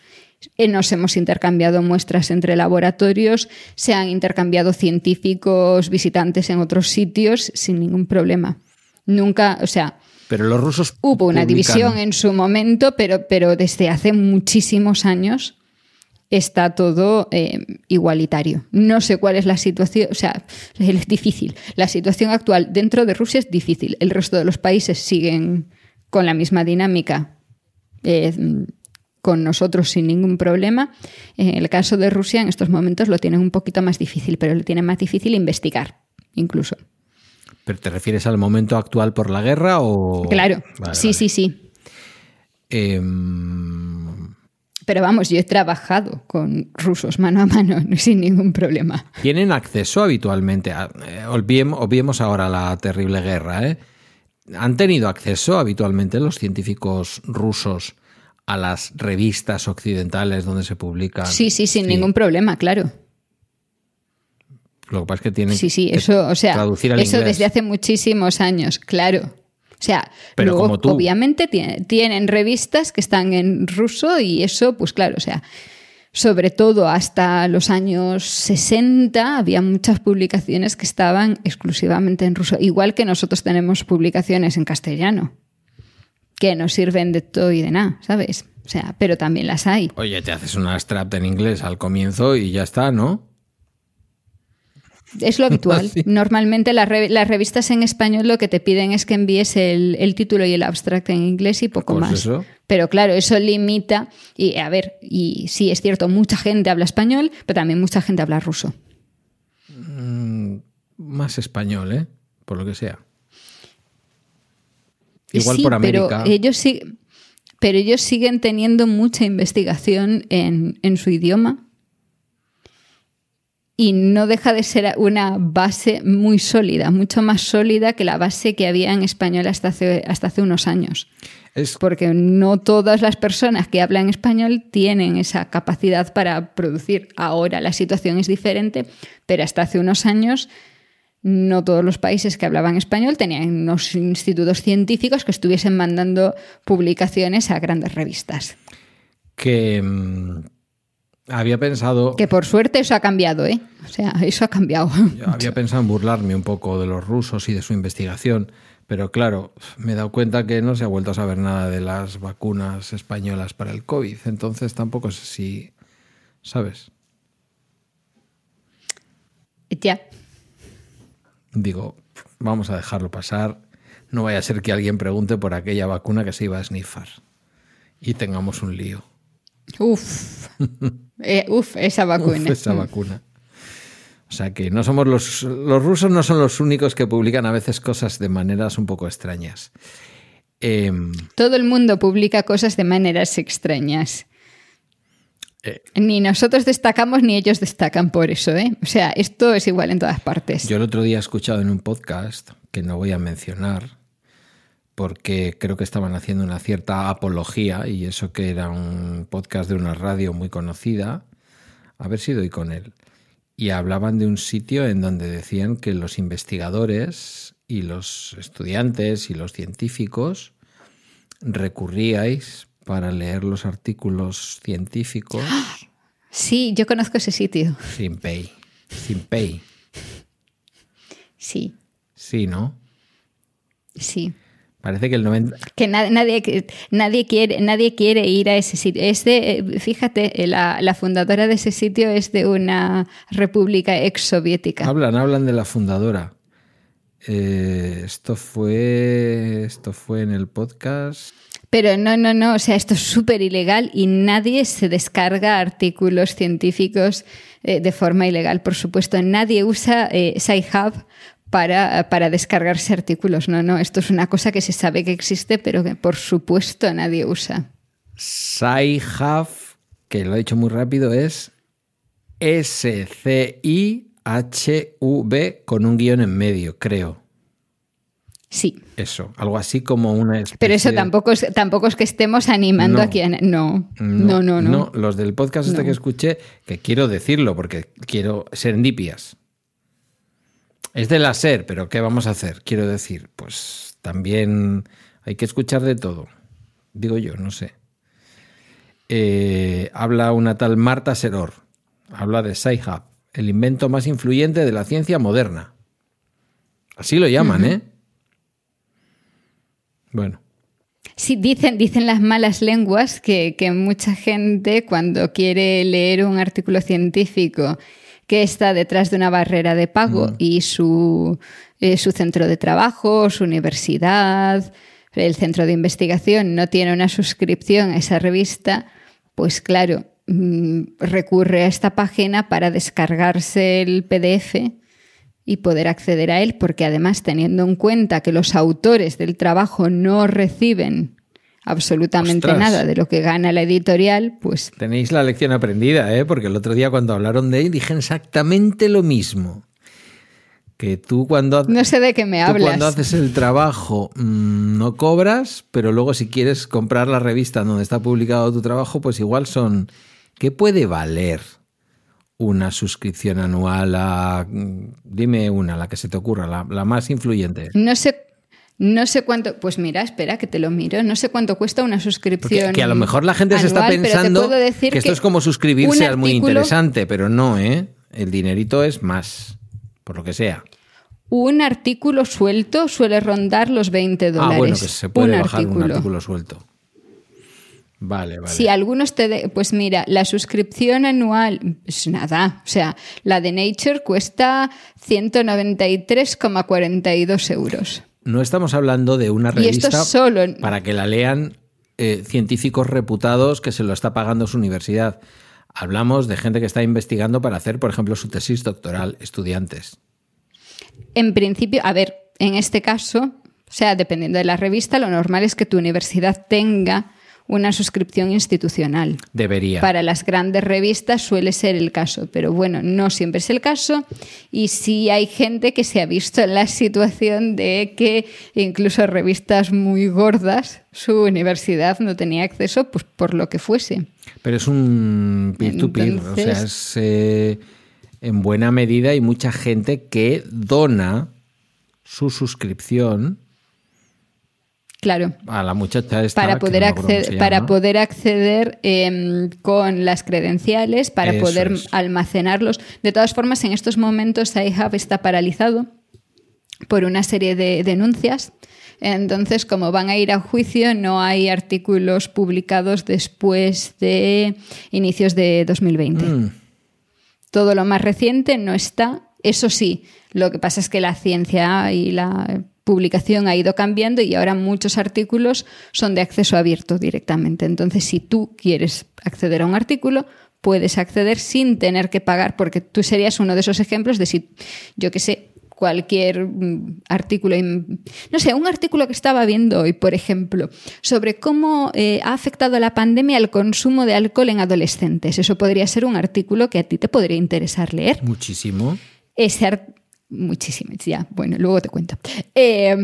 Nos hemos intercambiado muestras entre laboratorios, se han intercambiado científicos, visitantes en otros sitios sin ningún problema. Nunca, o sea, Pero los rusos. Hubo una publican- división en su momento, pero, pero desde hace muchísimos años está todo eh, igualitario. No sé cuál es la situación, o sea, es difícil. La situación actual dentro de Rusia es difícil. El resto de los países siguen con la misma dinámica, eh, con nosotros sin ningún problema. En el caso de Rusia, en estos momentos lo tienen un poquito más difícil, pero lo tienen más difícil investigar, incluso. ¿Pero te refieres al momento actual por la guerra o.? Claro, Vale, sí, vale. sí, sí. Em, Pero vamos, yo he trabajado con rusos mano a mano sin ningún problema. ¿Tienen acceso habitualmente? a- eh, olvidem- obviemos ahora la terrible guerra, ¿eh? ¿Han tenido acceso habitualmente los científicos rusos a las revistas occidentales donde se publican? Sí, sí, sin ningún problema, claro. Lo que pasa es que tienen Sí, sí, que eso, o sea, traducir al eso inglés. desde hace muchísimos años, claro. O sea, Pero luego, como tú. obviamente tie- tienen revistas que están en ruso y eso, pues claro, o sea, sobre todo hasta los años 60 había muchas publicaciones que estaban exclusivamente en ruso, igual que nosotros tenemos publicaciones en castellano, que nos sirven de todo y de nada, ¿sabes? O sea, pero también las hay. Oye, te haces una strap en inglés al comienzo y ya está, ¿no? Es lo habitual. Sí. Normalmente las, re- las revistas en español lo que te piden es que envíes el, el título y el abstract en inglés y poco Pues más. eso. Pero claro, eso limita. Y a ver, y sí es cierto, mucha gente habla español, pero también mucha gente habla ruso. Más español, ¿eh? Por lo que sea. Igual Sí, por América. Pero ellos, sí, pero ellos siguen teniendo mucha investigación en, en su idioma. Y no deja de ser una base muy sólida, mucho más sólida que la base que había en español hasta hace, hasta hace unos años. Es Porque no todas las personas que hablan español tienen esa capacidad para producir. Ahora la situación es diferente, pero hasta hace unos años no todos los países que hablaban español tenían unos institutos científicos que estuviesen mandando publicaciones a grandes revistas. que mm, había pensado. Que por suerte eso ha cambiado, ¿eh? O sea, eso ha cambiado. Yo había pensado en burlarme un poco de los rusos y de su investigación, pero claro, me he dado cuenta que no se ha vuelto a saber nada de las vacunas españolas para el COVID, entonces tampoco sé si, ¿sabes? Ya. Digo, vamos a dejarlo pasar, no vaya a ser que alguien pregunte por aquella vacuna que se iba a snifar y tengamos un lío. Uf. Eh, uf, esa vacuna. Uf, esa vacuna. O sea que no somos los, los rusos no son los únicos que publican a veces cosas de maneras un poco extrañas. Em, Todo el mundo publica cosas de maneras extrañas. Eh. Ni nosotros destacamos ni ellos destacan por eso, ¿eh? O sea, esto es igual en todas partes. Yo el otro día he escuchado en un podcast, que no voy a mencionar, porque creo que estaban haciendo una cierta apología, y eso que era un podcast de una radio muy conocida, a ver si doy con él. Y hablaban de un sitio en donde decían que los investigadores y los estudiantes y los científicos recurríais para leer los artículos científicos Sí, yo conozco ese sitio. sin pay. Sin pay. Sí, Sí, ¿no? sí. Parece que el 90... Que na- nadie, que- nadie, quiere, nadie quiere ir a ese sitio. Es de, eh, fíjate, eh, la, la fundadora de ese sitio es de una república ex soviética. Hablan, hablan de la fundadora. Eh, esto fue. Esto fue en el podcast. Pero no, no, no, o sea, esto es súper ilegal y nadie se descarga artículos científicos eh, de forma ilegal, por supuesto. Nadie usa eh, SciHub para, para, descargarse artículos. No, no, esto es una cosa que se sabe que existe, pero que por supuesto nadie usa. SciHub, que lo he dicho muy rápido, es S-C-I-H-V con un guion en medio, creo. Sí. Eso, algo así como una especie... Pero eso tampoco es, tampoco es que estemos animando No. a quien... No, no, no, no. los del podcast este No. que escuché, que quiero decirlo porque quiero serendipias. Es de la SER, pero ¿qué vamos a hacer? Quiero decir, pues también hay que escuchar de todo. Digo yo, no sé. Eh, habla una tal Marta Seror. Habla de SciHub, el invento más influyente de la ciencia moderna. Así lo llaman, ¿eh? Bueno. Sí, dicen, dicen las malas lenguas que, que mucha gente cuando quiere leer un artículo científico que está detrás de una barrera de pago Mm. y su, eh, su centro de trabajo, su universidad, el centro de investigación no tiene una suscripción a esa revista, pues claro, mm, recurre a esta página para descargarse el PDF y poder acceder a él, porque además teniendo en cuenta que los autores del trabajo no reciben absolutamente Ostras. nada de lo que gana la editorial, pues Tenéis la lección aprendida, ¿eh? Porque el otro día cuando hablaron de él dije exactamente lo mismo. Que tú cuando, no sé de qué me tú hablas. cuando haces el trabajo mm, no cobras, pero luego si quieres comprar la revista donde está publicado tu trabajo, pues igual son... ¿Qué puede valer una suscripción anual a... mm, Dime una, la que se te ocurra, la, la más influyente. No sé, no sé cuánto, pues mira, espera que te lo miro, no sé cuánto cuesta una Porque suscripción. que a lo mejor la gente se está anual, pero te pensando puedo decir que esto es como suscribirse al muy interesante, pero no, ¿eh? El dinerito es más, por lo que sea. Un artículo suelto suele rondar los 20 dólares. Ah, bueno, que se puede un bajar artículo. un artículo suelto. Vale, vale. Si algunos te... de- pues mira, la suscripción anual es nada. O sea, la de Nature cuesta 193,42 euros. No estamos hablando de una Y esto revista solo en- para que la lean eh, científicos reputados que se lo está pagando su universidad. Hablamos de gente que está investigando para hacer, por ejemplo, su tesis doctoral, estudiantes. En principio, a ver, en este caso, o sea, dependiendo de la revista, lo normal es que tu universidad tenga una suscripción institucional. Debería. Para las grandes revistas suele ser el caso, pero bueno, no siempre es el caso y sí hay gente que se ha visto en la situación de que incluso revistas muy gordas su universidad no tenía acceso pues por lo que fuese. Pero es un peer-to-peer, o sea, es eh, en buena medida hay mucha gente que dona su suscripción Claro. a la muchacha esta. para poder, no acceder, para poder acceder con las credenciales, para Eso poder es. almacenarlos. De todas formas, en estos momentos iHub está paralizado por una serie de denuncias. Entonces, como van a ir a juicio, no hay artículos publicados después de inicios de 2020. Mm, Todo lo más reciente no está. Eso sí, lo que pasa es que la ciencia y la publicación ha ido cambiando y ahora muchos artículos son de acceso abierto directamente. Entonces, si tú quieres acceder a un artículo, puedes acceder sin tener que pagar, porque tú serías uno de esos ejemplos de si, yo qué sé, cualquier mm, artículo, no sé, un artículo que estaba viendo hoy, por ejemplo, sobre cómo eh, ha afectado la pandemia el consumo de alcohol en adolescentes. Eso podría ser un artículo que a ti te podría interesar leer. muchísimo. Ese ar- muchísimo, ya, bueno, luego te cuento. Eh,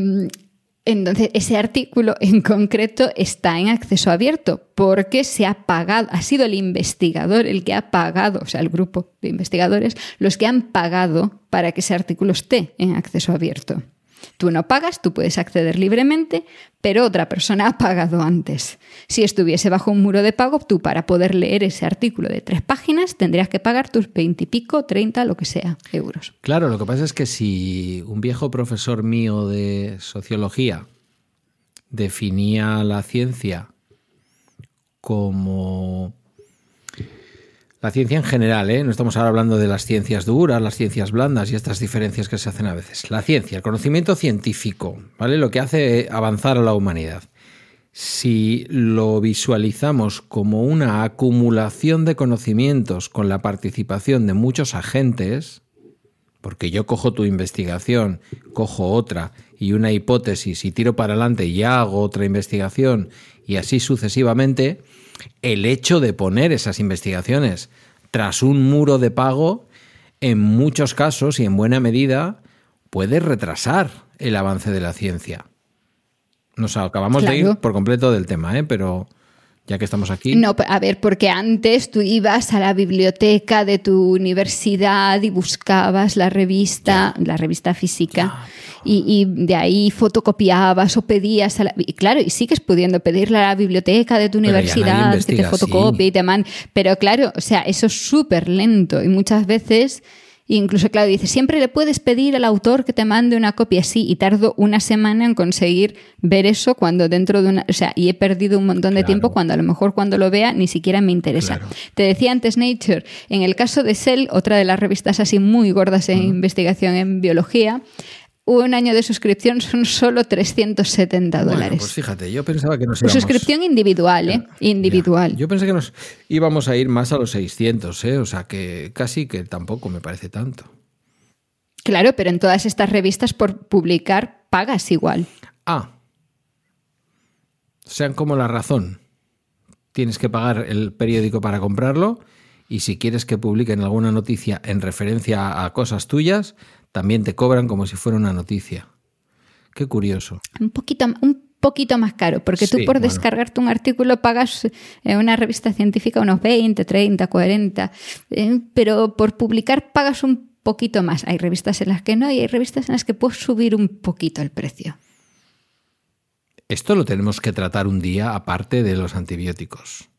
entonces, ese artículo en concreto está en acceso abierto porque se ha pagado, ha sido el investigador el que ha pagado, o sea, el grupo de investigadores, los que han pagado para que ese artículo esté en acceso abierto. Tú no pagas, tú puedes acceder libremente, pero otra persona ha pagado antes. Si estuviese bajo un muro de pago, tú para poder leer ese artículo de tres páginas tendrías que pagar tus veintipico, treinta, lo que sea, euros. Claro, lo que pasa es que si un viejo profesor mío de sociología definía la ciencia como La ciencia en general, ¿eh? no estamos ahora hablando de las ciencias duras, las ciencias blandas y estas diferencias que se hacen a veces. La ciencia, el conocimiento científico, ¿vale? Lo que hace avanzar a la humanidad. Si lo visualizamos como una acumulación de conocimientos con la participación de muchos agentes, porque yo cojo tu investigación, cojo otra y una hipótesis y tiro para adelante y hago otra investigación y así sucesivamente, el hecho de poner esas investigaciones tras un muro de pago, en muchos casos y en buena medida, puede retrasar el avance de la ciencia. Nos acabamos de ir por completo del tema, ¿eh? pero ya que estamos aquí. No, a ver, porque antes tú ibas a la biblioteca de tu universidad y buscabas la revista, la revista física, y, de ahí fotocopiabas o pedías a la, y claro, y sigues pudiendo pedirle a la biblioteca de tu universidad que te fotocopie y te mande, pero claro, o sea, eso es súper lento y muchas veces incluso, claro, dice, siempre le puedes pedir al autor que te mande una copia, sí, y tardo una semana en conseguir ver eso cuando dentro de una, o sea, y he perdido un montón de tiempo cuando a lo mejor cuando lo vea ni siquiera me interesa. Te decía antes Nature, en el caso de Cell, otra de las revistas así muy gordas en investigación en biología, un año de suscripción son solo 370 dólares. pues fíjate, yo pensaba que nos íbamos... Suscripción individual, ¿eh? Individual. Yo pensé que nos íbamos a ir más a los 600, ¿eh? O sea, que casi que tampoco me parece tanto. Claro, pero en todas estas revistas por publicar pagas igual. Ah. Sean como la razón. Tienes que pagar el periódico para comprarlo y si quieres que publiquen alguna noticia en referencia a cosas tuyas, también te cobran como si fuera una noticia. Qué curioso. Un poquito, un poquito más caro, porque tú por descargarte un artículo pagas en una revista científica unos 20, 30, 40, pero por publicar pagas un poquito más. Hay revistas en las que no y hay revistas en las que puedes subir un poquito el precio. Esto lo tenemos que tratar un día aparte de los antibióticos,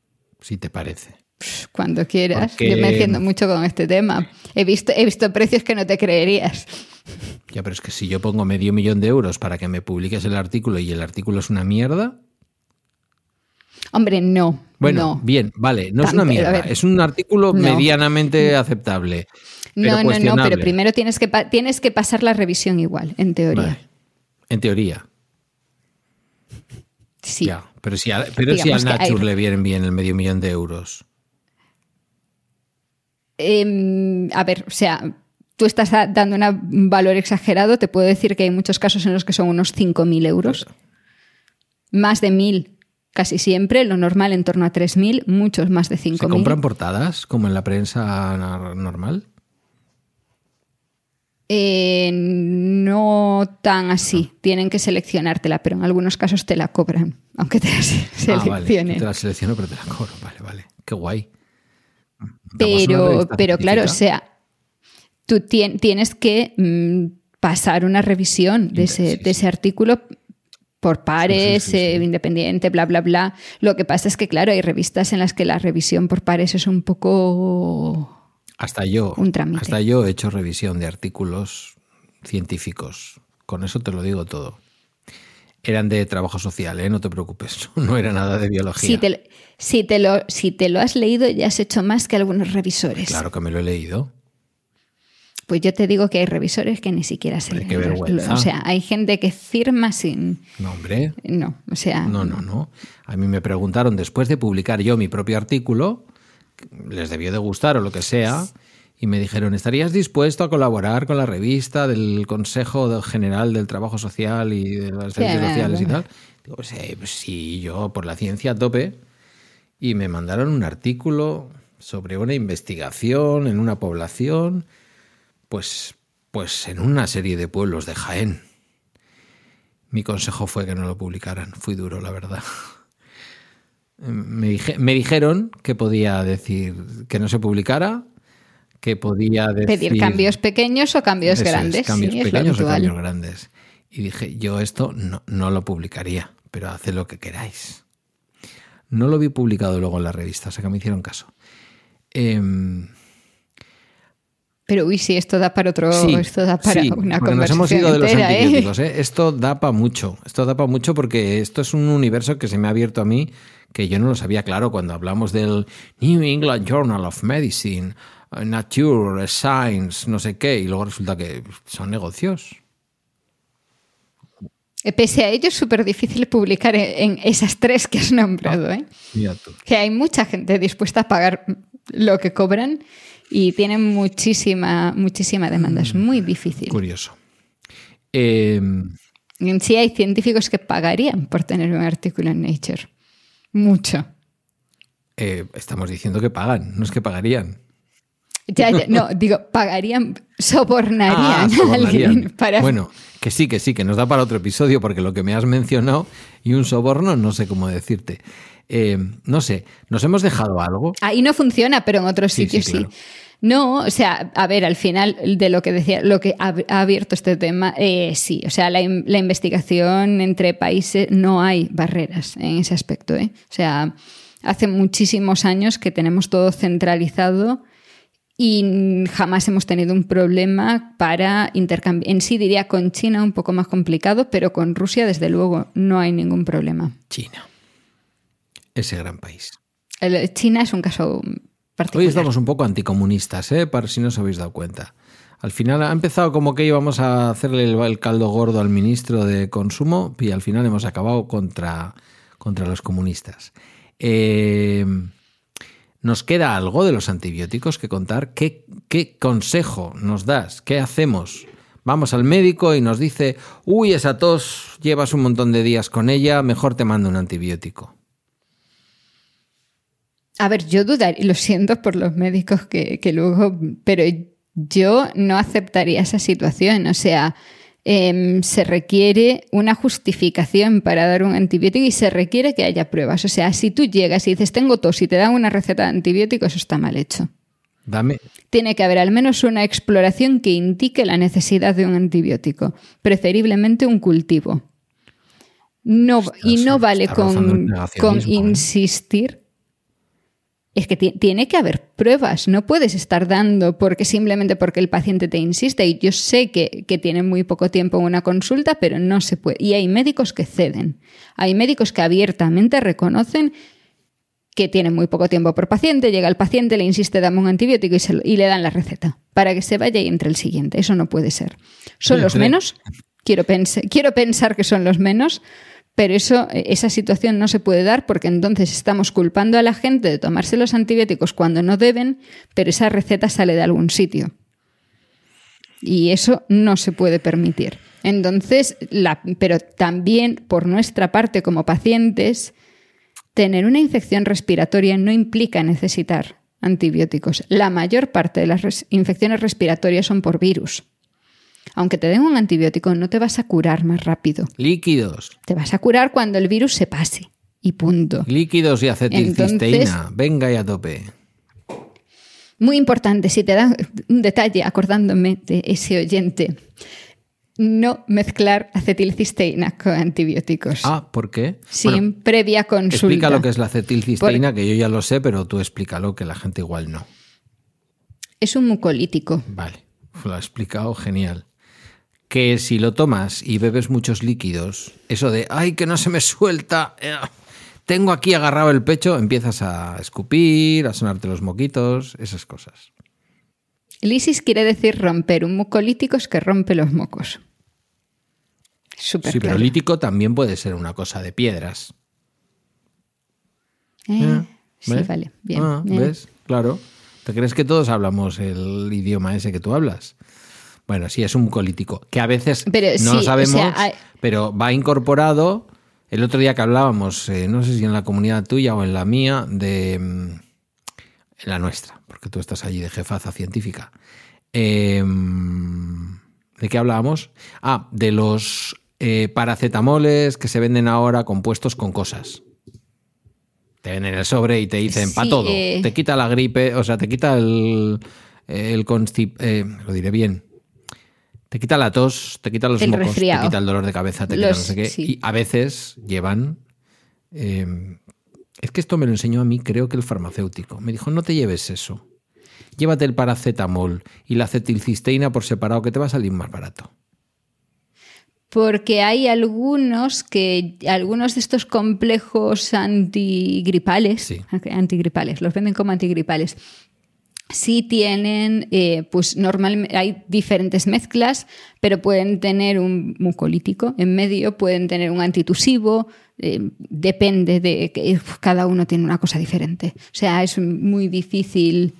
si te parece. Cuando quieras. Yo me entiendo mucho con este tema. He visto, he visto precios que no te creerías. Ya, pero es que si yo pongo medio millón de euros para que me publiques el artículo y el artículo es una mierda. Hombre, no. Bueno, bien, vale, no es una mierda. Es un artículo medianamente aceptable. no, no, no, pero primero tienes que, tienes que pasar la revisión igual, en teoría. En teoría. Sí. pero si a, pero si a Nature le vienen bien el medio millón de euros. Em, a ver, o sea, tú estás dando un valor exagerado, te puedo decir que hay muchos casos en los que son unos 5.000 euros. Más de 1.000 casi siempre, lo normal en torno a 3.000, muchos más de 5.000. ¿Se compran portadas como en la prensa normal? Eh, no tan así, tienen que seleccionártela, pero en algunos casos te la cobran, aunque te la seleccionen. Ah, vale. Te la selecciono, pero te la cobro. Vale, vale. Qué guay. Pero, pero claro, o sea, tú tienes que mm, pasar una revisión de ese, artículo por pares, eh, independiente, bla, bla, bla. Lo que pasa es que, claro, hay revistas en las que la revisión por pares es un poco... Hasta yo, un hasta yo he hecho revisión de artículos científicos. Con eso te lo digo todo eran de trabajo social, ¿eh? no te preocupes, no era nada de biología. Si te, si, te lo, si te lo has leído, ya has hecho más que algunos revisores. Claro que me lo he leído. Pues yo te digo que hay revisores que ni siquiera se leen. vergüenza. O sea, hay gente que firma sin. No, hombre. No, o sea. No, no, no. A mí me preguntaron después de publicar yo mi propio artículo, les debió de gustar o lo que sea y me dijeron, ¿estarías dispuesto a colaborar con la revista del Consejo General del Trabajo Social y de las Ciencias Sociales y tal? Digo, pues, pues, sí, yo por la ciencia a tope. Y me mandaron un artículo sobre una investigación en una población, pues, pues en una serie de pueblos de Jaén. Mi consejo fue que no lo publicaran. Fui duro, la verdad. Me, me dijeron que podía decir que no se publicara que podía decir, Pedir cambios pequeños o cambios grandes. cambios pequeños o cambios grandes. Y dije, yo esto no, no, lo publicaría, pero haced lo que queráis. No lo vi publicado luego en la revista, o sea que me hicieron caso. Em, pero uy, sí, esto da para otro, esto da para una conversación nos hemos ido de los ¿eh? antibióticos, ¿eh? Esto da para mucho, esto da para mucho porque esto es un universo que se me ha abierto a mí que yo no lo sabía claro cuando hablamos del New England Journal of Medicine, eh, Nature, Science, no sé qué, y luego resulta que son negocios. Eh, pese a ello, es súper difícil publicar en, esas tres que has nombrado. ¿eh? Que hay mucha gente dispuesta a pagar lo que cobran y tienen muchísima, muchísima demanda. Es muy difícil. Curioso. Eh, sí hay científicos que pagarían por tener un artículo en Nature. Mucho. Eh, estamos diciendo que pagan, no es que pagarían. Ya, no, digo, pagarían, sobornarían, ah, a alguien para... Bueno, que sí, que sí, que nos da para otro episodio, porque lo que me has mencionado y un soborno, no sé cómo decirte. Eh, no sé, ¿nos hemos dejado algo? Ahí no funciona, pero en otros sitios sí. No, o sea, a ver, al final de lo que decía, lo que ha, abierto este tema, eh, sí, o sea, la, investigación entre países no hay barreras en ese aspecto. ¿eh? O sea, hace muchísimos años que tenemos todo centralizado y jamás hemos tenido un problema para intercambiar. En sí diría con China un poco más complicado, pero con Rusia desde luego no hay ningún problema. China, ese gran país. China es un caso Hoy estamos un poco anticomunistas, ¿eh? para si no os habéis dado cuenta. Al final ha empezado como que íbamos a hacerle el, caldo gordo al ministro de Consumo y al final hemos acabado contra, contra los comunistas. Eh, ¿Nos queda algo de los antibióticos que contar? ¿Qué, ¿Qué consejo nos das? ¿Qué hacemos? Vamos al médico y nos dice, uy, esa tos llevas un montón de días con ella, mejor te mando un antibiótico. A ver, yo dudaría, lo siento por los médicos que, luego, pero yo no aceptaría esa situación. O sea, em, se requiere una justificación para dar un antibiótico y se requiere que haya pruebas. O sea, si tú llegas y dices tengo tos y te dan una receta de antibiótico, eso está mal hecho. Dame. Tiene que haber al menos una exploración que indique la necesidad de un antibiótico, preferiblemente un cultivo. No, y no vale con, con ¿eh? insistir es que tiene que haber pruebas, no puedes estar dando porque simplemente porque el paciente te insiste. Y yo sé que, que tienen muy poco tiempo en una consulta, pero no se puede. Y hay médicos que ceden. Hay médicos que abiertamente reconocen que tienen muy poco tiempo por paciente, llega el paciente, le insiste, dame un antibiótico y, y le dan la receta para que se vaya y entre el siguiente. Eso no puede ser. Son los menos, quiero, quiero pensar que son los menos, pero eso, esa situación no se puede dar porque entonces estamos culpando a la gente de tomarse los antibióticos cuando no deben, pero esa receta sale de algún sitio. Y eso no se puede permitir. Entonces, pero también por nuestra parte como pacientes, tener una infección respiratoria no implica necesitar antibióticos. La mayor parte de las infecciones respiratorias son por virus. Aunque te den un antibiótico, no te vas a curar más rápido. Líquidos. Te vas a curar cuando el virus se pase. Y punto. Líquidos y acetilcisteína. Venga y a tope. Muy importante, si te da un detalle acordándome de ese oyente, no mezclar acetilcisteína con antibióticos. Ah, ¿por qué? Sin previa consulta. Explica lo que es la acetilcisteína, que yo ya lo sé, pero tú explícalo, que la gente igual no. Es un mucolítico. Vale, lo ha explicado genial que si lo tomas y bebes muchos líquidos, eso de, ay, que no se me suelta, eh, tengo aquí agarrado el pecho, empiezas a escupir, a sonarte los moquitos, esas cosas. Lisis quiere decir romper. Un mucolítico es que rompe los mocos. Súper sí, pero lítico también puede ser una cosa de piedras. Eh, eh, sí, vale, bien. Ah, ¿Ves? Claro. ¿Te crees que todos hablamos el idioma ese que tú hablas? Bueno, sí, es un mucolítico, que a veces no lo sabemos, pero va incorporado. El otro día que hablábamos, eh, no sé si en la comunidad tuya o en la mía, de mm, en la nuestra, porque tú estás allí de jefaza científica. Em, ¿De qué hablábamos? Ah, de los eh, paracetamoles que se venden ahora compuestos con cosas. Te venden el sobre y te dicen para todo. Eh. Te quita la gripe, o sea, te quita el, el constip, lo diré bien, te quita la tos, te quita los mocos, te quita el dolor de cabeza, te quita no sé qué. Y a veces llevan. Eh, es que esto me lo enseñó a mí, creo que el farmacéutico. Me dijo: no te lleves eso. Llévate el paracetamol y la acetilcisteína por separado, que te va a salir más barato. porque hay algunos que algunos de estos complejos antigripales, Sí. antigripales, los venden como antigripales. Sí tienen, eh, pues normalmente hay diferentes mezclas, pero pueden tener un mucolítico en medio, pueden tener un antitusivo, eh, depende de que uf, cada uno tiene una cosa diferente. O sea, es muy difícil.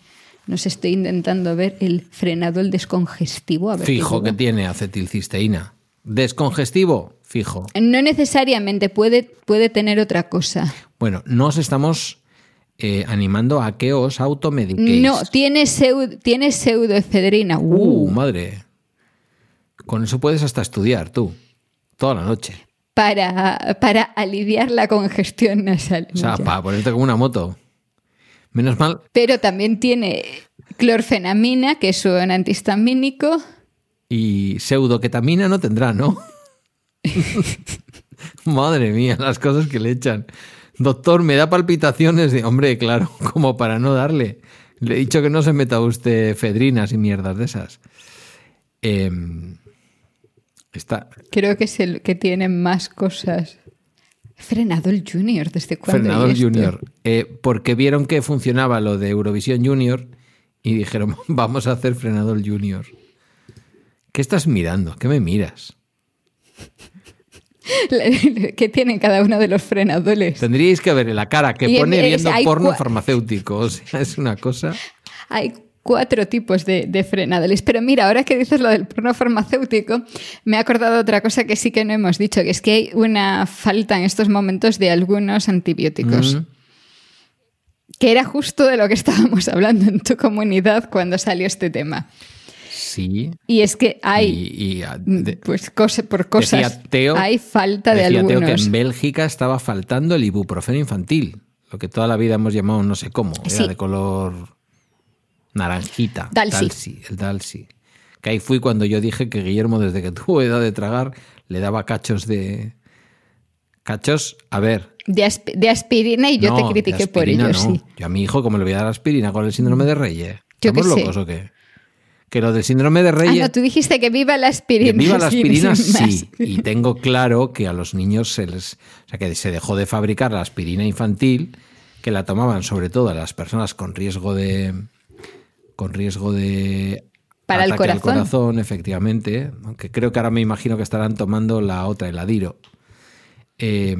No sé, estoy intentando ver el frenador descongestivo. A ver qué Fijo que tiene acetilcisteína. Descongestivo, fijo. No necesariamente, puede, puede tener otra cosa. Bueno, nos estamos eh, animando a que os automediquéis. No, tiene, pseudo, tiene pseudoefedrina. Uh, Uh, madre. Con eso puedes hasta estudiar tú. Toda la noche. para, para aliviar la congestión nasal. O sea, Ya. para ponerte como una moto. Menos mal. Pero también tiene clorfenamina, que es un antihistamínico. Y pseudoketamina no tendrá, ¿no? Madre mía, las cosas que le echan. Doctor, me da palpitaciones de. Hombre, claro, como para no darle. Le he dicho que no se meta usted fedrinas y mierdas de esas. Em, está. Creo que es el que tiene más cosas. Frenador Junior, ¿desde cuándo? Hay esto? Junior. Eh, porque vieron que funcionaba lo de Eurovisión Junior y dijeron, vamos a hacer Frenador Junior. ¿Qué estás mirando? ¿Qué me miras? ¿Qué tienen cada uno de los frenadores? Tendríais que ver la cara que Y pone viendo porno farmacéutico. O sea, es una cosa. Hay cuatro tipos de, de frenadores. Pero mira, ahora que dices lo del porno farmacéutico, me he acordado de otra cosa que sí que no hemos dicho, que es que hay una falta en estos momentos de algunos antibióticos. Que era justo de lo que estábamos hablando en tu comunidad cuando salió este tema. Sí. Y es que hay, Y, y, mm, de- pues cosa, por cosas, decía Teo- hay falta de decía Teo que algunos. en Bélgica estaba faltando el ibuprofeno infantil. Lo que toda la vida hemos llamado no sé cómo. Era de color naranjita. Dalsi. el Dalsi. Que ahí fui cuando yo dije que Guillermo, desde que tuvo edad de tragar, le daba cachos de. Cachos, a ver. De, asp- de aspirina y yo no, te critiqué por ello, no. sí. Yo a mi hijo, ¿cómo le voy a dar aspirina con el síndrome de Reyes? Yo ¿Estamos sé. locos o qué? Que lo del síndrome de Ah, Reyes. no, tú dijiste que viva la Que aspirina. viva la aspirina, sí. Y tengo claro que a los niños se les. O sea, que se dejó de fabricar la aspirina infantil, que la tomaban sobre todo a las personas con riesgo de. con riesgo de. Para el ataque al corazón. corazón, efectivamente. Aunque creo que ahora me imagino que estarán tomando la otra, el Adiro. Eh,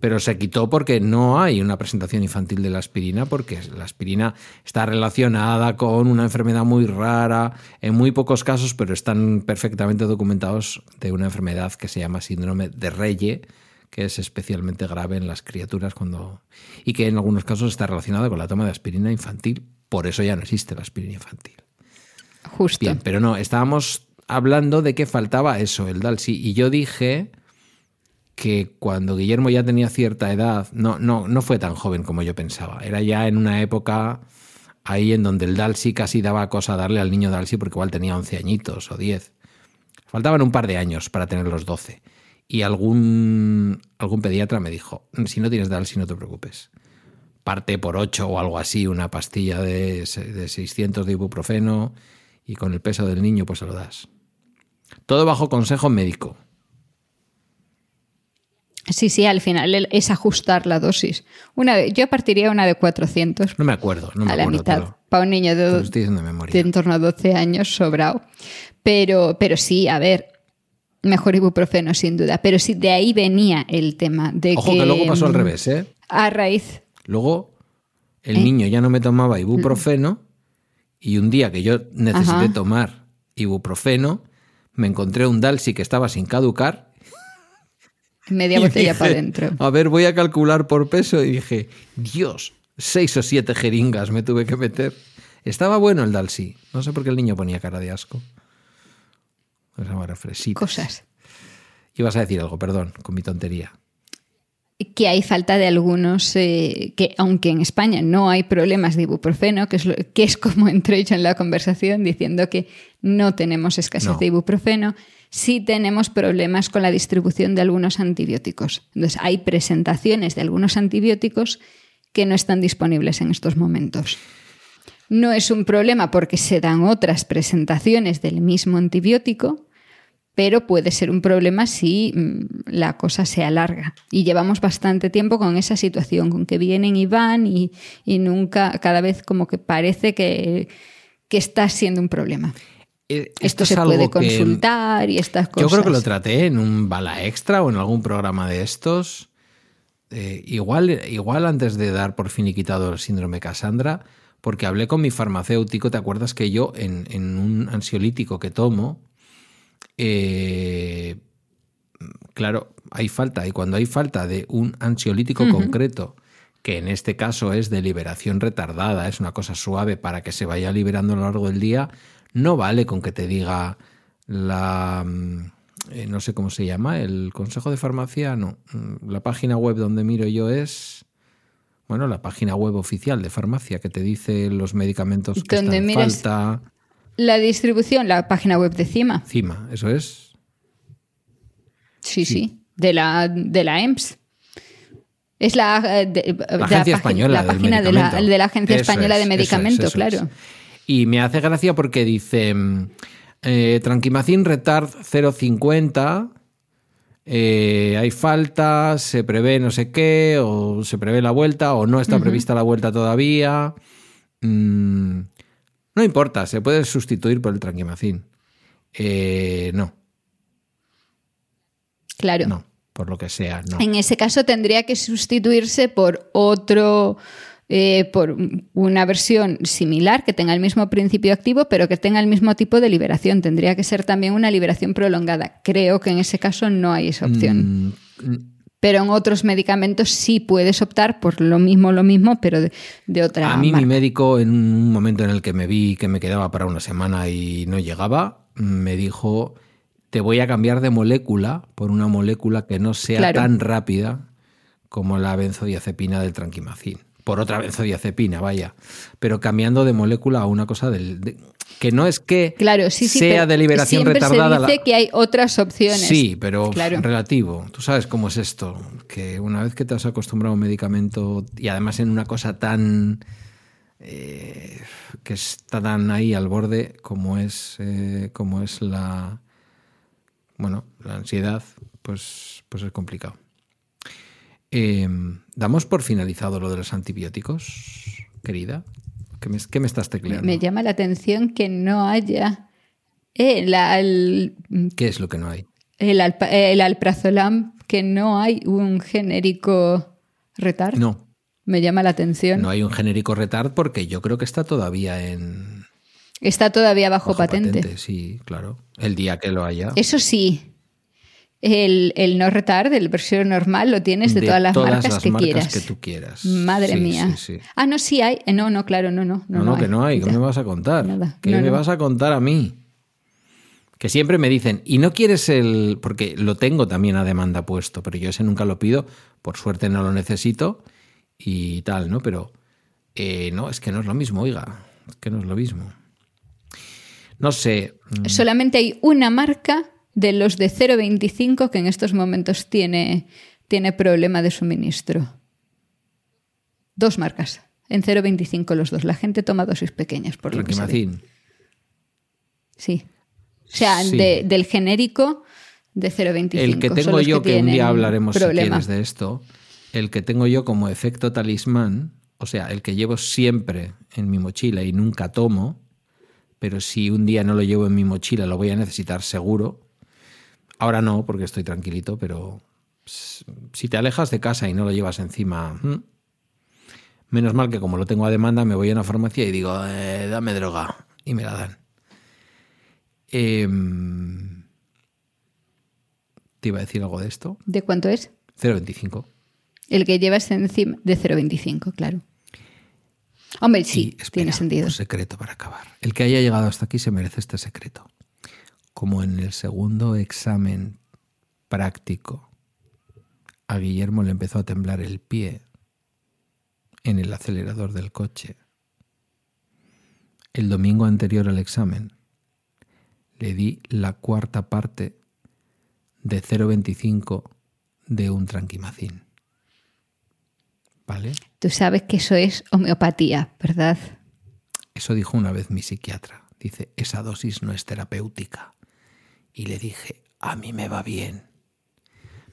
pero se quitó porque no hay una presentación infantil de la aspirina, porque la aspirina está relacionada con una enfermedad muy rara, en muy pocos casos, pero están perfectamente documentados de una enfermedad que se llama síndrome de Reye, que es especialmente grave en las criaturas cuando y que en algunos casos está relacionada con la toma de aspirina infantil. Por eso ya no existe la aspirina infantil. Justo. Bien, pero no, estábamos hablando de que faltaba eso, el Dalsi. Y yo dije que cuando Guillermo ya tenía cierta edad, no, no, no fue tan joven como yo pensaba. Era ya en una época ahí en donde el Dalsi casi daba cosa darle al niño Dalsi porque igual tenía 11 añitos o 10. Faltaban un par de años para tener los 12. Y algún, algún pediatra me dijo, si no tienes Dalsi no te preocupes. Parte por 8 o algo así, una pastilla de, de 600 de ibuprofeno y con el peso del niño pues se lo das. Todo bajo consejo médico. Sí, sí, al final es ajustar la dosis. Una de- yo partiría una de 400 No me acuerdo, no me a la acuerdo. mitad. te lo- Para un niño de, de en torno a 12 años, sobrado. Pero, pero sí, a ver, mejor ibuprofeno sin duda. Pero sí, de ahí venía el tema de Ojo que... que luego pasó al mm, revés, ¿eh? A raíz... Luego el ¿Eh? niño ya no me tomaba ibuprofeno y un día que yo necesité Ajá. tomar ibuprofeno, me encontré un Dalsi que estaba sin caducar. Media botella para adentro. A ver, voy a calcular por peso y dije, Dios, seis o siete jeringas me tuve que meter. Estaba bueno el Dalsi. No sé por qué el niño ponía cara de asco. Refresito. Cosas. Ibas a decir algo, perdón, con mi tontería. Que hay falta de algunos, eh, que aunque en España no hay problemas de ibuprofeno, que es, lo- que es como entré yo en la conversación diciendo que no tenemos escasez No. de ibuprofeno, sí tenemos problemas con la distribución de algunos antibióticos. Entonces hay presentaciones de algunos antibióticos que no están disponibles en estos momentos. No es un problema porque se dan otras presentaciones del mismo antibiótico, pero puede ser un problema si mm, la cosa se alarga. Y llevamos bastante tiempo con esa situación, con que vienen y van y, nunca, cada vez como que parece que, está siendo un problema. Eh, esto, se puede consultar y estas cosas. Yo creo que lo traté en un bala extra o en algún programa de estos. Eh, igual, igual antes de dar por fin y quitado el síndrome Cassandra, porque hablé con mi farmacéutico, ¿te acuerdas que yo en, en un ansiolítico que tomo, eh, claro, hay falta, y cuando hay falta de un ansiolítico concreto, que en este caso es de liberación retardada, es una cosa suave para que se vaya liberando a lo largo del día, no vale con que te diga la... Mm, eh, no sé cómo se llama, el Consejo de Farmacia, no, mm, la página web donde miro yo es... Bueno, la página web oficial de farmacia que te dice los medicamentos que están en falta. La distribución, la página web de CIMA. CIMA, eso es. Sí, sí, de, la, de la EMS. Es la, eh, agencia española la página de la, de la, Agencia Española de Medicamento, claro. Y me hace gracia porque dice eh, Tranquimacin Retard 050, eh, hay falta, se prevé no sé qué, o se prevé la vuelta, o no está prevista la vuelta todavía. Mm, no importa, se puede sustituir por el tranquimacín. Eh, no. Claro. No, por lo que sea, no. En ese caso tendría que sustituirse por otro, eh, por una versión similar que tenga el mismo principio activo, pero que tenga el mismo tipo de liberación. Tendría que ser también una liberación prolongada. Creo que en ese caso no hay esa opción. Mm, pero en otros medicamentos sí puedes optar por lo mismo, lo mismo, pero de, otra A mí mi médico, en un momento en el que me vi que me quedaba para una semana y no llegaba, me dijo, te voy a cambiar de molécula por una molécula que no sea tan rápida como la benzodiazepina del tranquimacín. Por otra benzodiazepina, vaya. Pero cambiando de molécula a una cosa del que no es que claro, sí, sí, sea de liberación retardada. Se dice que hay otras opciones. Sí, pero relativo. Tú sabes cómo es esto, que una vez que te has acostumbrado a un medicamento y además en una cosa tan eh, que está tan ahí al borde como es eh, como es la bueno la ansiedad, pues pues es complicado. Em, damos por finalizado lo de los antibióticos, querida. ¿Qué me, estás tecleando? Me llama la atención que no haya. Eh, ¿Qué es lo que no hay? El, el alprazolam, que no hay un genérico retard. No. Me llama la atención. No hay un genérico retard porque yo creo que está todavía en. Está todavía bajo, patente. Sí, claro. El día que lo haya. Eso sí, el, no retard, el versión normal, lo tienes de, todas las marcas que quieras. que tú quieras. Madre mía. Ah, no, sí hay. No, no, claro, no, no. No, no, que no hay. ¿Qué me vas a contar? ¿Qué me vas a contar a mí? Que siempre me dicen, ¿y no quieres el...? Porque lo tengo también a demanda puesto, pero yo ese nunca lo pido. Por suerte no lo necesito y tal, ¿no? Pero eh, no, es que no es lo mismo, oiga. Es que no es lo mismo. No sé. Mm. Solamente hay una marca de los de 0,25 que en estos momentos tiene, tiene problema de suministro. Dos marcas, en 0,25 los dos. La gente toma dosis pequeñas, por lo que Sí. O sea, del genérico de 0,25. El que tengo yo, que, un día hablaremos si quieres de esto, el que tengo yo como efecto talismán, o sea, el que llevo siempre en mi mochila y nunca tomo, pero si un día no lo llevo en mi mochila lo voy a necesitar seguro, Ahora no, porque estoy tranquilito, pero si te alejas de casa y no lo llevas encima, menos mal que como lo tengo a demanda, me voy a una farmacia y digo, eh, dame droga, y me la dan. Em, ¿Te iba a decir algo de esto? ¿De cuánto es? 0,25. El que llevas encima de 0,25, claro. Hombre, sí, tiene sentido. Un secreto para acabar. El que haya llegado hasta aquí se merece este secreto como en el segundo examen práctico, a Guillermo le empezó a temblar el pie en el acelerador del coche. El domingo anterior al examen le di la cuarta parte de 0,25 de un tranquimacín. ¿Vale? Tú sabes que eso es homeopatía, ¿verdad? Eso dijo una vez mi psiquiatra. Dice, esa dosis no es terapéutica. Y le dije, a mí me va bien.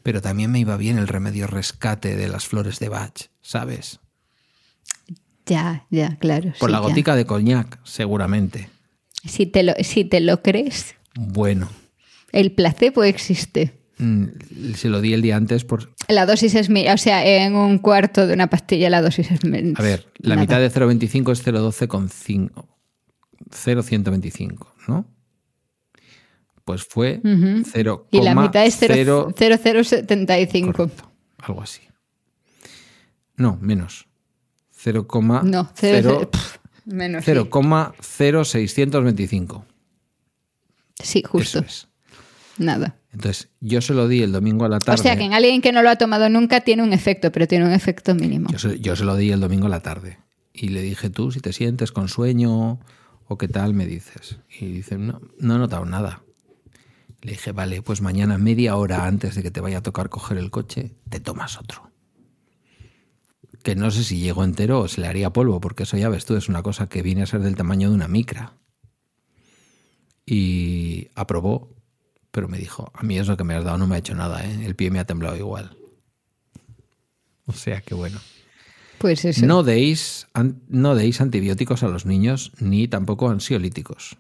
Pero también me iba bien el remedio rescate de las flores de Bach, ¿sabes? Ya, ya, claro. Por sí, la ya. gotica de coñac, seguramente. Si te, lo, si te lo crees, Bueno, el placebo existe. mm, se lo di el día antes por... La dosis es, o sea, en un cuarto de una pastilla la dosis es... A ver, la nada. mitad de 0,25 es 0,12 con 5. 0,125, ¿no? Pues fue. 0, Y la mitad es 0, 0,075. correcto, algo así. No, menos. 0, No, 0, menos. sí. 0,0625. Sí, justo. Eso es. Nada. Entonces, yo se lo di el domingo a la tarde. O sea que en alguien que no lo ha tomado nunca tiene un efecto, pero tiene un efecto mínimo. Yo se, yo se lo di el domingo a la tarde. Y le dije, tú, si te sientes con sueño o qué tal, me dices. Y dice, no, no he notado nada. Le dije, vale, pues mañana media hora antes de que te vaya a tocar coger el coche, te tomas otro. Que no sé si llego entero o se le haría polvo, porque eso ya ves tú, es una cosa que viene a ser del tamaño de una micra. Y aprobó, pero me dijo, a mí eso que me has dado no me ha hecho nada, ¿eh? el pie me ha temblado igual. O sea que bueno. Pues eso. No deis, no deis antibióticos a los niños ni tampoco ansiolíticos.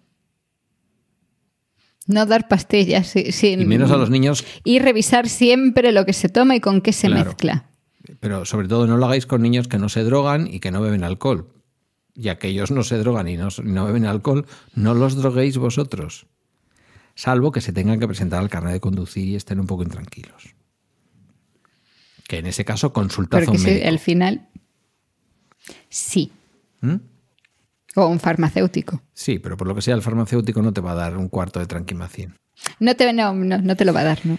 No dar pastillas sí- sin... Y menos a los niños, Y revisar siempre lo que se toma y con qué se Claro. mezcla. pero sobre todo no lo hagáis con niños que no se drogan y que no beben alcohol. Ya que ellos no se drogan y no, beben alcohol, no los droguéis vosotros. Salvo que se tengan que presentar al carnet de conducir y estén un poco intranquilos. Que en ese caso consultad a un médico. al final... Sí. ¿Mm? O un farmacéutico. Sí, pero por lo que sea, el farmacéutico no te va a dar un cuarto de tranquimacin. No te, no, no, no te lo va a dar, ¿no?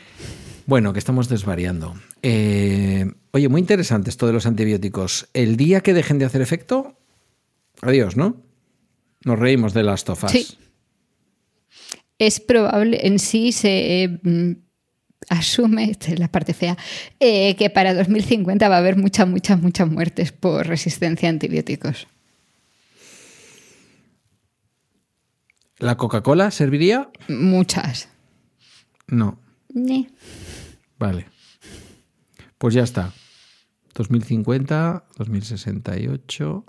Bueno, que estamos desvariando. Eh, oye, muy interesante esto de los antibióticos. El día que dejen de hacer efecto, adiós, ¿no? Nos reímos de las tofas. Sí. Es probable, en sí se eh, mm, asume, esta es la parte fea, eh, que para 2050 va a haber muchas, muchas, muchas muertes por resistencia a antibióticos. ¿La Coca-Cola serviría? Muchas. No. Ni. Vale. Pues ya está. 2050, 2068.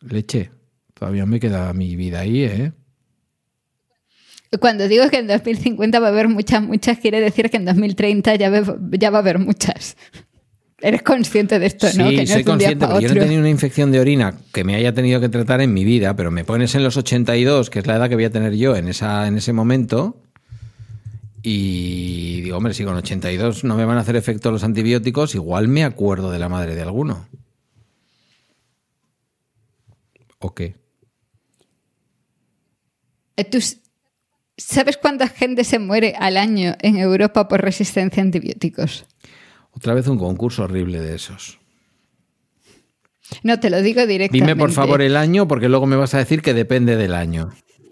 Leche. Todavía me queda mi vida ahí, ¿eh? Cuando digo que en 2050 va a haber muchas, muchas, quiere decir que en 2030 ya, ve- ya va a haber muchas. Eres consciente de esto, ¿no? Sí, Que no soy consciente, porque yo no he tenido una infección de orina que me haya tenido que tratar en mi vida, pero me pones en los 82, que es la edad que voy a tener yo en, esa, en ese momento, y digo, hombre, si con 82 no me van a hacer efecto los antibióticos, igual me acuerdo de la madre de alguno. ¿O qué? Eh, ¿Tú s- sabes cuánta gente se muere al año en Europa por resistencia a antibióticos? Otra vez un concurso horrible de esos. No, te lo digo directamente. Dime por favor el año, porque luego me vas a decir que depende del año.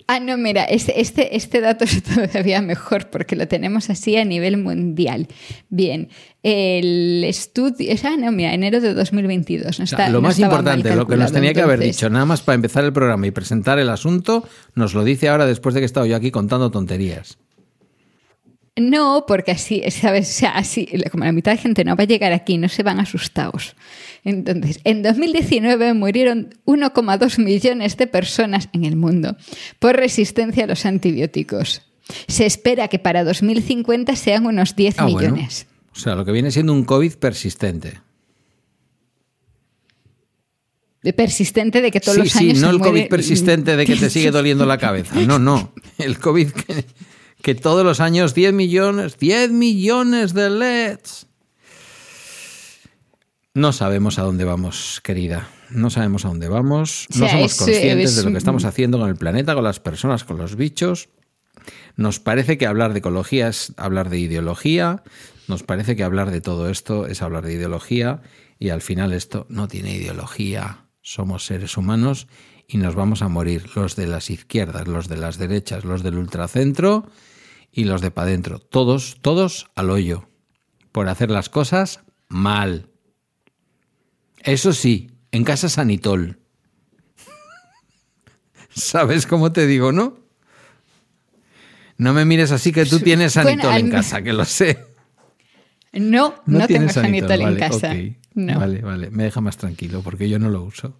Ah, no, mira, este, este, este dato es todavía mejor porque lo tenemos así a nivel mundial. Bien, el estudio... Ah, no, mira, enero de 2022. No O sea, está- lo no más importante, lo que nos tenía que haber dicho, nada más para empezar el programa y presentar el asunto, nos lo dice ahora después de que he estado yo aquí contando tonterías. No, porque así, ¿sabes? O sea, así, como la mitad de gente no va a llegar aquí, no se van asustados. Entonces, en 2019 murieron 1,2 millones de personas en el mundo por resistencia a los antibióticos. Se espera que para 2050 sean unos 10 Ah, bueno. millones. O sea, lo que viene siendo un COVID persistente. De persistente de que todos sí, los sí, años no se el muere- COVID persistente de que te sigue doliendo la cabeza. No, no. El COVID que, que todos los años 10 millones, 10 millones de LEDs. No sabemos a dónde vamos, querida. No sabemos a dónde vamos. O No somos es- conscientes es de lo que estamos haciendo con el planeta, con las personas, con los bichos. Nos parece que hablar de ecología es hablar de ideología. Nos parece que hablar de todo esto es hablar de ideología. Y al final esto no tiene ideología. Somos seres humanos y nos vamos a morir. Los de las izquierdas, los de las derechas, los del ultracentro y los de pa' dentro. Todos, todos al hoyo. Por hacer las cosas mal. Eso sí, en casa sanitol. ¿Sabes cómo te digo, no? No me mires así que tú tienes Bueno, Anitol en casa, que lo sé. No, no, tengo tienes Sanitol en casa. No. Vale, vale, me deja más tranquilo porque yo no lo uso.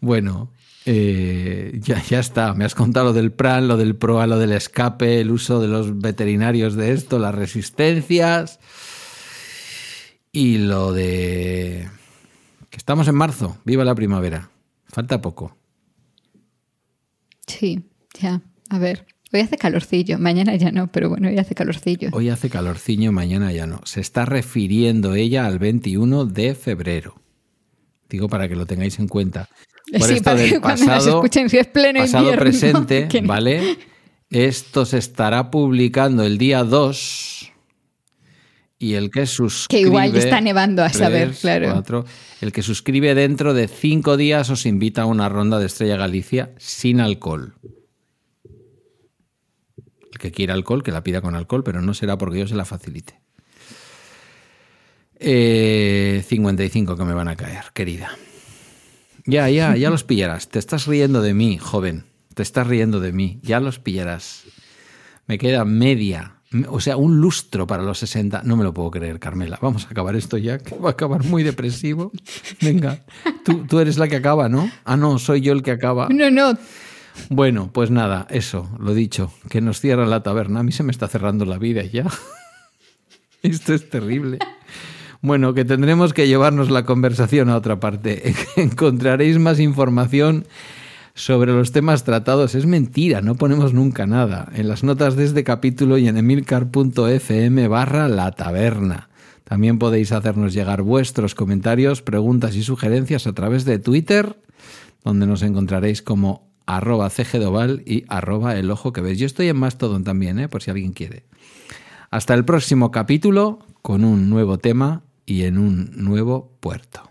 Bueno, eh, ya, ya está. Me has contado lo del PRAN, lo del PROA, lo del escape, el uso de los veterinarios de esto, las resistencias y lo de que estamos en marzo. Viva la primavera. Falta poco. Sí, ya. A ver. Hoy hace calorcillo. Mañana ya no, pero bueno, hoy hace calorcillo. Hoy hace calorciño, mañana ya no. Se está refiriendo ella al 21 de febrero. Digo para que lo tengáis en cuenta. Por Sí, esto para del que cuando nos pasado, escuchen, si es pleno pasado invierno, presente, que. ¿vale? Esto se estará publicando el día 2 y el que suscribe... Que igual ya está nevando, a saber, tres, claro. cuatro, el que suscribe dentro de cinco días os invita a una ronda de Estrella Galicia sin alcohol. El que quiera alcohol, que la pida con alcohol, pero no será porque yo se la facilite. Eh, 55 que me van a caer, querida. Ya, ya, ya los pillarás. Te estás riendo de mí, joven. Te estás riendo de mí. Ya los pillarás. Me queda media, o sea, un lustro para los 60. No me lo puedo creer, Carmela. Vamos a acabar esto ya, que va a acabar muy depresivo. Venga, tú, tú eres la que acaba, ¿no? Ah, no, soy yo el que acaba. No, no. Bueno, pues nada, eso, lo dicho, que nos cierra la taberna. A mí se me está cerrando la vida ya. Esto es terrible. Bueno, que tendremos que llevarnos la conversación a otra parte. Encontraréis más información sobre los temas tratados. Es mentira, no ponemos nunca nada. En las notas de este capítulo y en emilcar.fm barra la taberna. También podéis hacernos llegar vuestros comentarios, preguntas y sugerencias a través de Twitter, donde nos encontraréis como arroba cgdoval y arroba el ojo que ves. Yo estoy en Mastodon también, ¿eh? por si alguien quiere. Hasta el próximo capítulo con un nuevo tema y en un nuevo puerto.